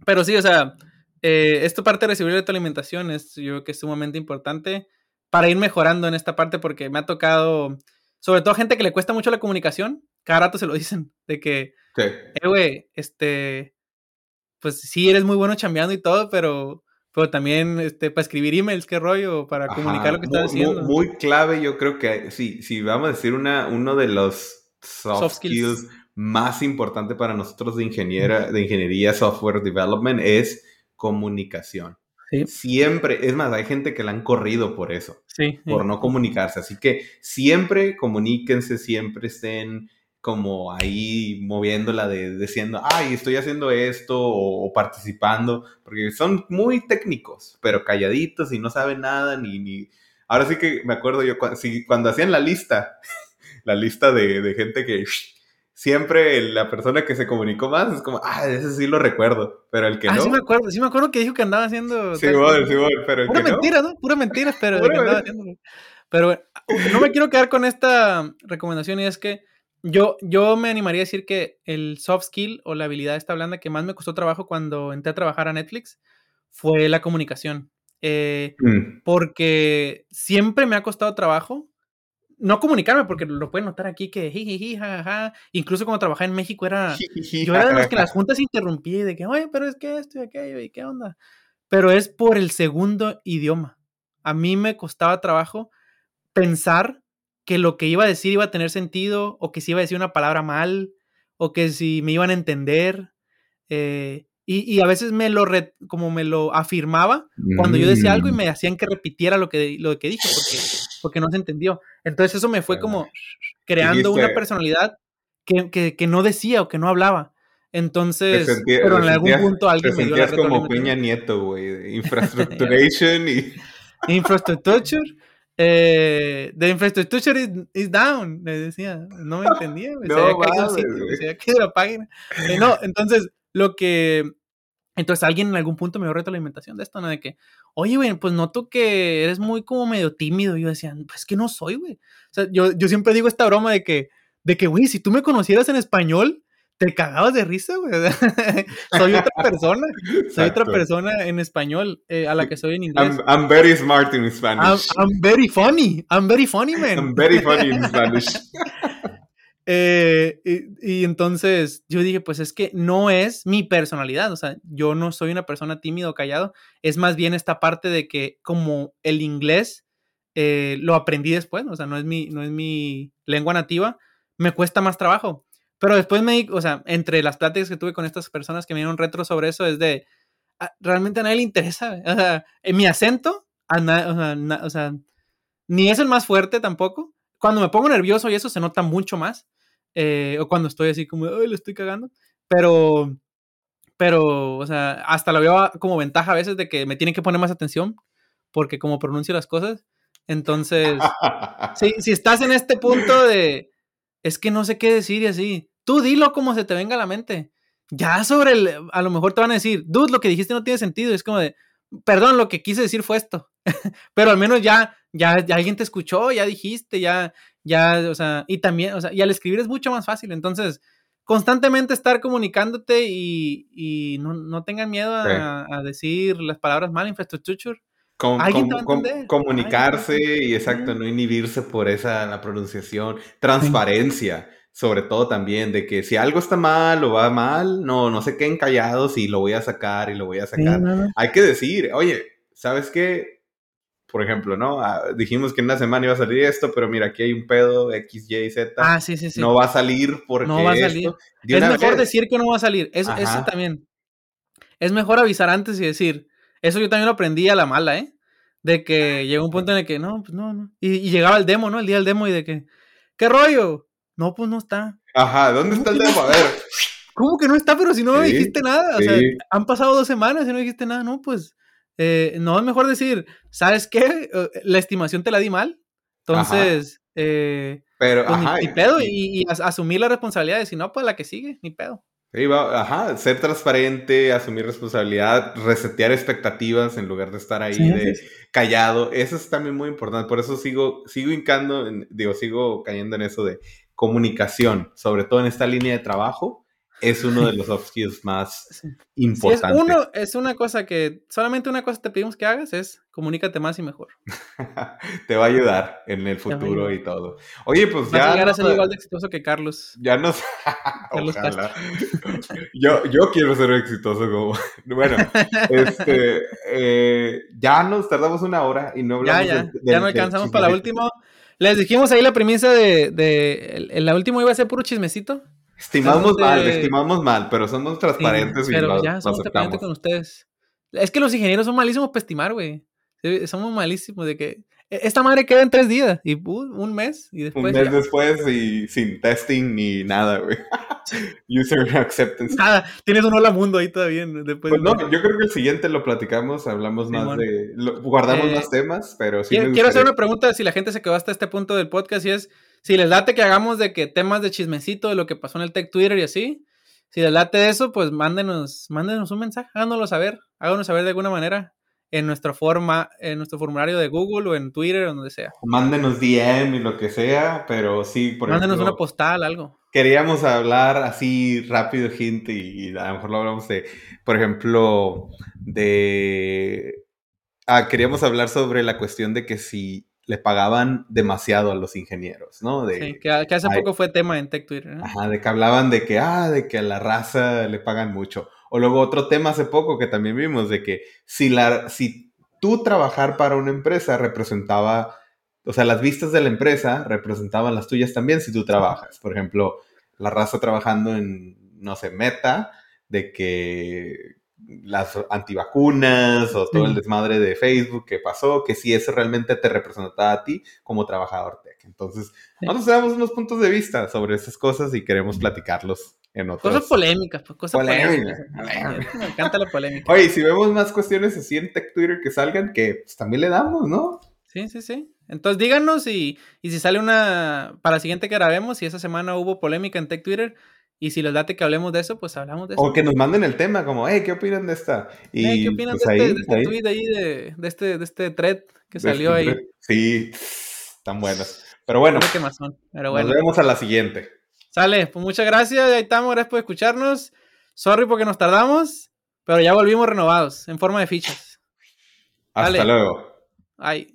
Speaker 1: pero sí, o sea, eh, esto parte de recibir de tu alimentación es yo creo que es sumamente importante para ir mejorando en esta parte porque me ha tocado, sobre todo gente que le cuesta mucho la comunicación, cada rato se lo dicen, de que, eh, güey, este, pues sí, eres muy bueno chambeando y todo, pero pero también este, para escribir emails, qué rollo, para comunicar lo que estás haciendo.
Speaker 2: Muy, clave, yo creo que sí, si vamos a decir una, uno de los soft, skills. más importante para nosotros de, ingeniera, de ingeniería software development es comunicación. siempre, es más, hay gente que la han corrido por eso,
Speaker 1: sí,
Speaker 2: por no comunicarse. Así que siempre comuníquense, siempre estén como ahí moviéndola de diciendo, ay, estoy haciendo esto o, participando, porque son muy técnicos, pero calladitos y no saben nada, ni, ni... Ahora sí que me acuerdo yo, cuando, cuando hacían la lista, la lista de, de gente que siempre la persona que se comunicó más es como, ah, ese sí lo recuerdo, pero el que ah, no.
Speaker 1: Sí me acuerdo, sí me acuerdo que dijo que andaba haciendo.
Speaker 2: Sí, bueno, sí, bueno, pero el
Speaker 1: Pura
Speaker 2: que
Speaker 1: mentira, ¿no? Pura mentira, pero el que andaba haciendo. Pero no me quiero quedar con esta recomendación y es que yo, yo me animaría a decir que el soft skill o la habilidad esta blanda que más me costó trabajo cuando entré a trabajar a Netflix fue la comunicación. Eh, mm. Porque siempre me ha costado trabajo no comunicarme, porque lo pueden notar aquí que jiji, jajaja. Incluso cuando trabajaba en México era. yo era de los que las juntas interrumpí de que, oye, pero es que esto y aquello, y qué onda. Pero es por el segundo idioma. A mí me costaba trabajo pensar que lo que iba a decir iba a tener sentido, o que si iba a decir una palabra mal, o que si me iban a entender. Eh, y, a veces me lo, como me lo afirmaba cuando yo decía algo y mm. me hacían que repitiera lo que, lo que dije, porque, porque no se entendió. Entonces eso me fue como creando una personalidad que, que, no decía o que no hablaba. Entonces, pero en algún punto alguien me dio la
Speaker 2: como Peña Nieto, güey, infrastructuration y...
Speaker 1: Infrastructure, eh, the infrastructure is, down, le decía, no me entendía, no, se había caído sitio, se había la página. Eh, no, entonces, lo que... Entonces alguien en algún punto me dio retroalimentación de esto, ¿no? De que, oye, güey, pues noto que eres muy como medio tímido. Y yo decía, pues que no soy, güey. O sea, yo, yo siempre digo esta broma de que, de que, güey, si tú me conocieras en español, te cagabas de risa, güey. soy otra persona. Soy otra persona en español eh, a la que soy en inglés.
Speaker 2: I'm, very smart in Spanish.
Speaker 1: I'm, I'm, very funny. I'm very funny, man.
Speaker 2: I'm very funny in Spanish.
Speaker 1: Eh, y, entonces yo dije, pues es que no es mi personalidad, o sea, yo no soy una persona tímido o callado, es más bien esta parte de que como el inglés eh, lo aprendí después, o sea, no es, mi, no es mi lengua nativa, me cuesta más trabajo. Pero después me di, o sea, entre las pláticas que tuve con estas personas que me dieron retro sobre eso, es de, ah, realmente a nadie le interesa, o sea, en mi acento, o sea, ni es el más fuerte tampoco. Cuando me pongo nervioso y eso se nota mucho más. Eh, o cuando estoy así como, ay, lo estoy cagando. Pero, pero, o sea, hasta lo veo como ventaja a veces de que me tienen que poner más atención, porque como pronuncio las cosas. Entonces, si, si estás en este punto de, es que no sé qué decir y así, tú dilo como se te venga a la mente. Ya sobre el, a lo mejor te van a decir, dude, lo que dijiste no tiene sentido. Es como de, perdón, lo que quise decir fue esto. Pero al menos ya, ya, ya alguien te escuchó, ya dijiste, ya, ya, o sea, y también, o sea, y al escribir es mucho más fácil. Entonces, constantemente estar comunicándote y, y no, no, tengan miedo a, decir las palabras mal, infrastructure.
Speaker 2: comunicarse y exacto, no inhibirse por esa la pronunciación, transparencia, sobre todo también de que si algo está mal o va mal, no, no se queden callados y lo voy a sacar y lo voy a sacar. Hay que decir, oye, ¿sabes qué? por ejemplo, ¿no? Ah, dijimos que en una semana iba a salir esto, pero mira, aquí hay un pedo, X, Y, Z.
Speaker 1: Ah, sí, sí, sí.
Speaker 2: No va a salir porque
Speaker 1: No va a salir. es mejor decir que no va a salir. Eso, también. Es mejor avisar antes y decir. Eso yo también lo aprendí a la mala, ¿eh? De que llegó un punto en el que, no, pues no, no. Y, llegaba el demo, ¿no? El día del demo y de que, ¿qué rollo? No, pues no está.
Speaker 2: Ajá, ¿dónde está el demo? A ver.
Speaker 1: ¿Cómo que no está? Pero si no me dijiste nada. O sea, han pasado dos semanas y no dijiste nada, no, pues eh, no es mejor decir, ¿sabes qué? Eh, la estimación te la di mal. Entonces, eh,
Speaker 2: pero,
Speaker 1: pues, ni, pedo, y, asumir la responsabilidad de si no, pues la que sigue, ni pedo.
Speaker 2: ajá, ser transparente, asumir responsabilidad, resetear expectativas en lugar de estar ahí de callado, eso es también muy importante. Por eso sigo, sigo hincando, digo, sigo cayendo en eso de comunicación, sobre todo en esta línea de trabajo es uno de los soft skills más importantes.
Speaker 1: es, uno, es una cosa que solamente una cosa te pedimos que hagas es comunícate más y mejor.
Speaker 2: te va a ayudar en el futuro y todo. Oye, pues ya.
Speaker 1: a llegar a ser igual de exitoso que Carlos.
Speaker 2: Ya no Ojalá. yo, yo quiero ser exitoso como. Bueno, este, eh, ya nos tardamos una hora y no
Speaker 1: hablamos. Ya, ya, ya no alcanzamos para la última. Les dijimos ahí la premisa de, de, la última iba a ser puro chismecito.
Speaker 2: Estimamos mal, estimamos mal, pero somos transparentes y
Speaker 1: pero ya somos transparentes con ustedes. Es que los ingenieros son malísimos para estimar, güey. Somos malísimos de que e-, esta madre queda en tres días y uh, un mes y después.
Speaker 2: Un mes después y sin testing ni nada, güey. User acceptance.
Speaker 1: Nada, tienes un hola mundo ahí todavía. Después
Speaker 2: pues no, yo creo que el siguiente lo platicamos, hablamos más de. guardamos eh, más temas, pero sí.
Speaker 1: Quiero, hacer una pregunta si la gente se quedó hasta este punto del podcast y es: si les late que hagamos de que temas de chismecito de lo que pasó en el Tech Twitter y así. Si les late eso, pues mándenos, mándenos un mensaje, háganoslo saber, háganos saber de alguna manera en nuestra forma, en nuestro formulario de Google o en Twitter o donde sea.
Speaker 2: Mándenos DM y lo que sea, pero sí,
Speaker 1: por Mándenos una postal, algo.
Speaker 2: Queríamos hablar así rápido, gente, y, a lo mejor lo hablamos de, por ejemplo, de... Ah, queríamos hablar sobre la cuestión de que si le pagaban demasiado a los ingenieros, ¿no? De,
Speaker 1: sí, que, hace poco fue tema en Tech Twitter.
Speaker 2: Ajá, de que hablaban de que, ah, de que a la raza le pagan mucho. O luego otro tema hace poco que también vimos de que si, la, si tú trabajar para una empresa representaba, o sea, las vistas de la empresa representaban las tuyas también si tú trabajas. Por ejemplo, la raza trabajando en, no sé, Meta, de que las antivacunas o todo el desmadre de Facebook que pasó, que si eso realmente te representaba a ti como trabajador tech. Entonces, nosotros tenemos unos puntos de vista sobre esas cosas y queremos platicarlos en otros.
Speaker 1: Cosas polémicas, pues cosas polémicas. Me encanta la polémica.
Speaker 2: Oye, si vemos más cuestiones así en Tech Twitter que salgan, que pues, también le damos, ¿no?
Speaker 1: Sí, sí, sí. Entonces díganos y, y si sale una, para la siguiente que grabemos, si esa semana hubo polémica en Tech Twitter, y si les date que hablemos de eso, pues hablamos de eso.
Speaker 2: O que nos manden el tema, como, hey, ¿qué opinan de esta?
Speaker 1: Y, ¿Qué opinan pues, de, este, de, este, tweet ahí, de, de, este, de este thread que salió este ahí?
Speaker 2: Sí, están buenas. Pero bueno,
Speaker 1: Pero bueno,
Speaker 2: nos vemos a la siguiente.
Speaker 1: Sale, pues muchas gracias, ahí estamos, gracias por escucharnos. Sorry porque nos tardamos, pero ya volvimos renovados, en forma de fichas.
Speaker 2: Hasta luego.
Speaker 1: Ay.